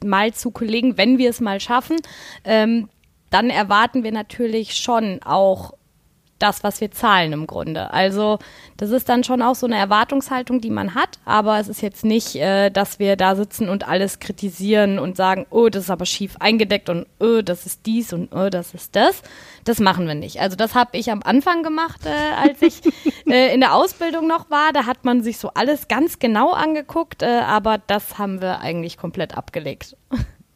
mal zu Kollegen, wenn wir es mal schaffen, ähm, dann erwarten wir natürlich schon auch das, was wir zahlen im Grunde. Also das ist dann schon auch so eine Erwartungshaltung, die man hat, aber es ist jetzt nicht, äh, dass wir da sitzen und alles kritisieren und sagen, oh, das ist aber schief eingedeckt und oh, das ist dies und oh, das ist das. Das machen wir nicht. Also das habe ich am Anfang gemacht, äh, als ich äh, in der Ausbildung noch war. Da hat man sich so alles ganz genau angeguckt, äh, aber das haben wir eigentlich komplett abgelegt.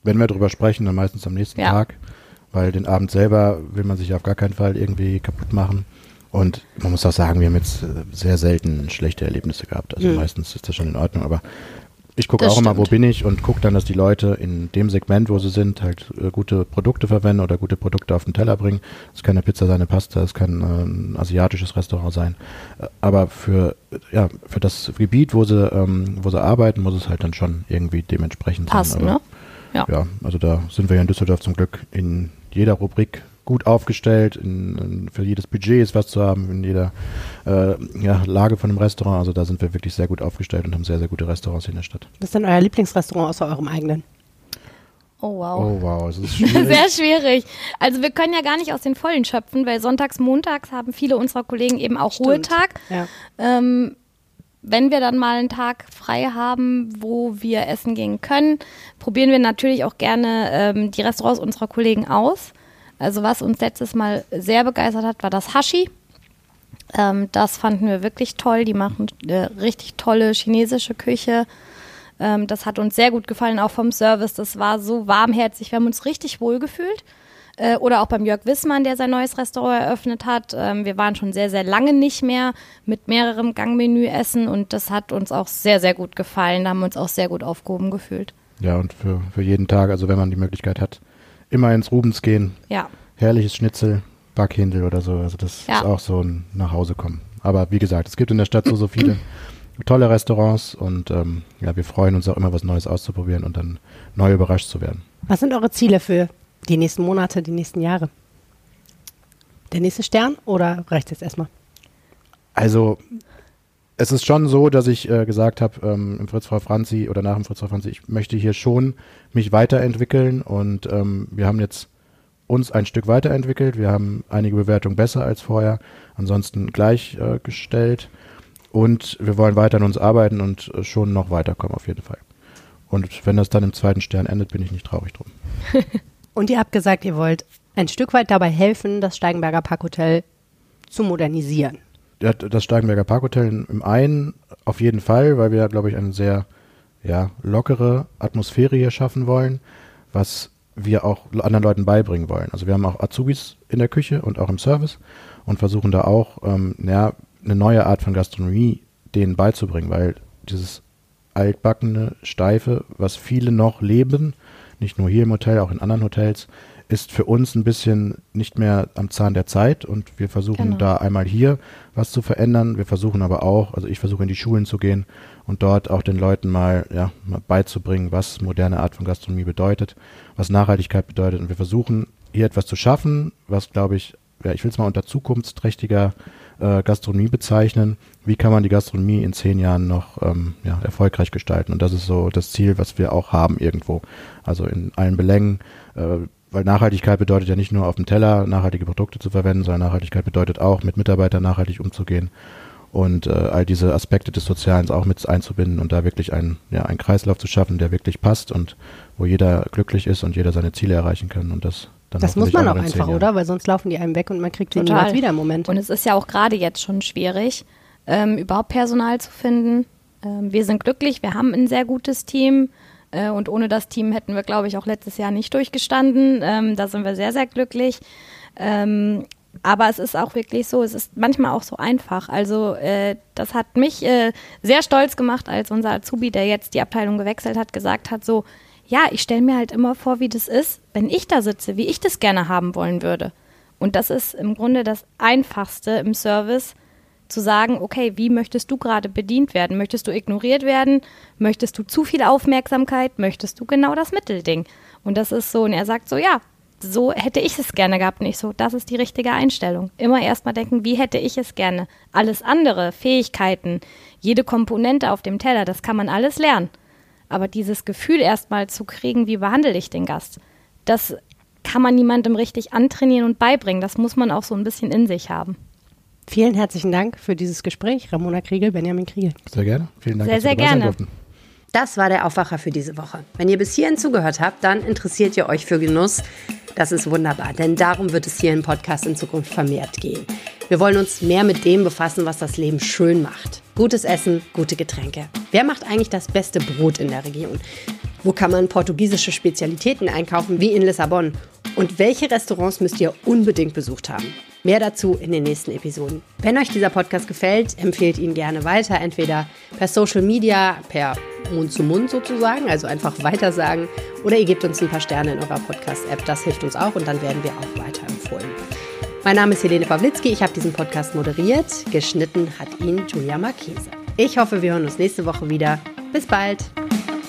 Wenn wir drüber sprechen, dann meistens am nächsten Ja. Tag, weil den Abend selber will man sich auf gar keinen Fall irgendwie kaputt machen. Und man muss auch sagen, wir haben jetzt äh, sehr selten schlechte Erlebnisse gehabt. Also meistens ist das schon in Ordnung, aber ich gucke auch immer, wo stimmt. bin ich und gucke dann, dass die Leute in dem Segment, wo sie sind, halt äh, gute Produkte verwenden oder gute Produkte auf den Teller bringen. Es kann eine Pizza sein, eine Pasta, es kann äh, ein asiatisches Restaurant sein. Äh, Aber für, äh, ja, für das Gebiet, wo sie, ähm, wo sie arbeiten, muss es halt dann schon irgendwie dementsprechend Passen, sein. Aber ne? Ja. ja, also da sind wir ja in Düsseldorf zum Glück in jeder Rubrik gut aufgestellt. In, in, für jedes Budget ist was zu haben, in jeder äh, ja, Lage von einem Restaurant. Also da sind wir wirklich sehr gut aufgestellt und haben sehr, sehr gute Restaurants hier in der Stadt. Was ist denn euer Lieblingsrestaurant außer eurem eigenen? Oh wow. Oh wow, es ist schwierig. Sehr schwierig. Also wir können ja gar nicht aus den Vollen schöpfen, weil sonntags, montags haben viele unserer Kollegen eben auch Stimmt. Ruhetag. Ja. Ähm, wenn wir dann mal einen Tag frei haben, wo wir essen gehen können, probieren wir natürlich auch gerne ähm, die Restaurants unserer Kollegen aus. Also was uns letztes Mal sehr begeistert hat, war das Hashi. Ähm, das fanden wir wirklich toll. Die machen äh, richtig tolle chinesische Küche. Ähm, das hat uns sehr gut gefallen, auch vom Service. Das war so warmherzig. Wir haben uns richtig wohl gefühlt. Äh, oder auch beim Jörg Wissmann, der sein neues Restaurant eröffnet hat. Ähm, wir waren schon sehr, sehr lange nicht mehr mit mehrerem Gangmenü essen und das hat uns auch sehr, sehr gut gefallen. Da haben wir uns auch sehr gut aufgehoben gefühlt. Ja, und für, für jeden Tag, also wenn man die Möglichkeit hat, immer ins Rubens gehen. Ja. Herrliches Schnitzel, Backhändel oder so. Also das Ja. ist auch so ein Nachhausekommen. Aber wie gesagt, es gibt in der Stadt so, so viele tolle Restaurants und ähm, ja, wir freuen uns auch immer, was Neues auszuprobieren und dann neu überrascht zu werden. Was sind eure Ziele für die nächsten Monate, die nächsten Jahre? Der nächste Stern oder reicht es jetzt erstmal? Also es ist schon so, dass ich äh, gesagt habe ähm, im Fritz Frau Franzi oder nach dem Fritz Frau Franzi, ich möchte hier schon mich weiterentwickeln und ähm, wir haben jetzt uns ein Stück weiterentwickelt. Wir haben einige Bewertungen besser als vorher, ansonsten gleichgestellt äh, und wir wollen weiter an uns arbeiten und äh, schon noch weiterkommen auf jeden Fall. Und wenn das dann im zweiten Stern endet, bin ich nicht traurig drum. Und ihr habt gesagt, ihr wollt ein Stück weit dabei helfen, das Steigenberger Parkhotel zu modernisieren. Das Steigenberger Parkhotel im einen auf jeden Fall, weil wir, glaube ich, ein sehr ja, lockere Atmosphäre hier schaffen wollen, was wir auch anderen Leuten beibringen wollen. Also wir haben auch Azubis in der Küche und auch im Service und versuchen da auch ähm, ja, eine neue Art von Gastronomie denen beizubringen, weil dieses altbackene, steife, was viele noch leben, nicht nur hier im Hotel, auch in anderen Hotels, ist für uns ein bisschen nicht mehr am Zahn der Zeit und wir versuchen genau. da einmal hier was zu verändern. Wir versuchen aber auch, also ich versuche in die Schulen zu gehen und dort auch den Leuten mal, ja, mal beizubringen, was moderne Art von Gastronomie bedeutet, was Nachhaltigkeit bedeutet. Und wir versuchen hier etwas zu schaffen, was glaube ich, ja, ich will es mal unter zukunftsträchtiger äh, Gastronomie bezeichnen. Wie kann man die Gastronomie in zehn Jahren noch ähm, ja, erfolgreich gestalten? Und das ist so das Ziel, was wir auch haben irgendwo. Also in allen Belängen. Äh, weil Nachhaltigkeit bedeutet ja nicht nur auf dem Teller nachhaltige Produkte zu verwenden, sondern Nachhaltigkeit bedeutet auch, mit Mitarbeitern nachhaltig umzugehen und äh, all diese Aspekte des Sozialen auch mit einzubinden und da wirklich einen, ja, einen Kreislauf zu schaffen, der wirklich passt und wo jeder glücklich ist und jeder seine Ziele erreichen kann und das Das muss man auch einfach, oder? Weil sonst laufen die einem weg und man kriegt den niemals wieder im Moment. Und es ist ja auch gerade jetzt schon schwierig, ähm, überhaupt Personal zu finden. Ähm, wir sind glücklich, wir haben ein sehr gutes Team. Äh, und ohne das Team hätten wir, glaube ich, auch letztes Jahr nicht durchgestanden. Ähm, da sind wir sehr, sehr glücklich. Ähm, aber es ist auch wirklich so, es ist manchmal auch so einfach. Also äh, das hat mich äh, sehr stolz gemacht, als unser Azubi, der jetzt die Abteilung gewechselt hat, gesagt hat, so, ja, ich stelle mir halt immer vor, wie das ist, wenn ich da sitze, wie ich das gerne haben wollen würde. Und das ist im Grunde das Einfachste im Service, zu sagen, okay, wie möchtest du gerade bedient werden? Möchtest du ignoriert werden? Möchtest du zu viel Aufmerksamkeit? Möchtest du genau das Mittelding? Und das ist so, und er sagt so, ja, so hätte ich es gerne gehabt. Nicht so, das ist die richtige Einstellung. Immer erstmal denken, wie hätte ich es gerne? Alles andere, Fähigkeiten, jede Komponente auf dem Teller, das kann man alles lernen. Aber dieses Gefühl erstmal zu kriegen, wie behandle ich den Gast, das kann man niemandem richtig antrainieren und beibringen. Das muss man auch so ein bisschen in sich haben. Vielen herzlichen Dank für dieses Gespräch, Ramona Kriegel, Benjamin Kriegel. Sehr gerne. Vielen Dank. Sehr, sehr gerne. Das war der Aufwacher für diese Woche. Wenn ihr bis hierhin zugehört habt, dann interessiert ihr euch für Genuss. Das ist wunderbar, denn darum wird es hier im Podcast in Zukunft vermehrt gehen. Wir wollen uns mehr mit dem befassen, was das Leben schön macht. Gutes Essen, gute Getränke. Wer macht eigentlich das beste Brot in der Region? Wo kann man portugiesische Spezialitäten einkaufen, wie in Lissabon? Und welche Restaurants müsst ihr unbedingt besucht haben? Mehr dazu in den nächsten Episoden. Wenn euch dieser Podcast gefällt, empfehlt ihn gerne weiter, entweder per Social Media, per Mund zu Mund sozusagen, also einfach weitersagen, oder ihr gebt uns ein paar Sterne in eurer Podcast-App. Das hilft uns auch und dann werden wir auch weiterempfohlen. Mein Name ist Helene Pawlitzki, ich habe diesen Podcast moderiert. Geschnitten hat ihn Julia Marchese. Ich hoffe, wir hören uns nächste Woche wieder. Bis bald!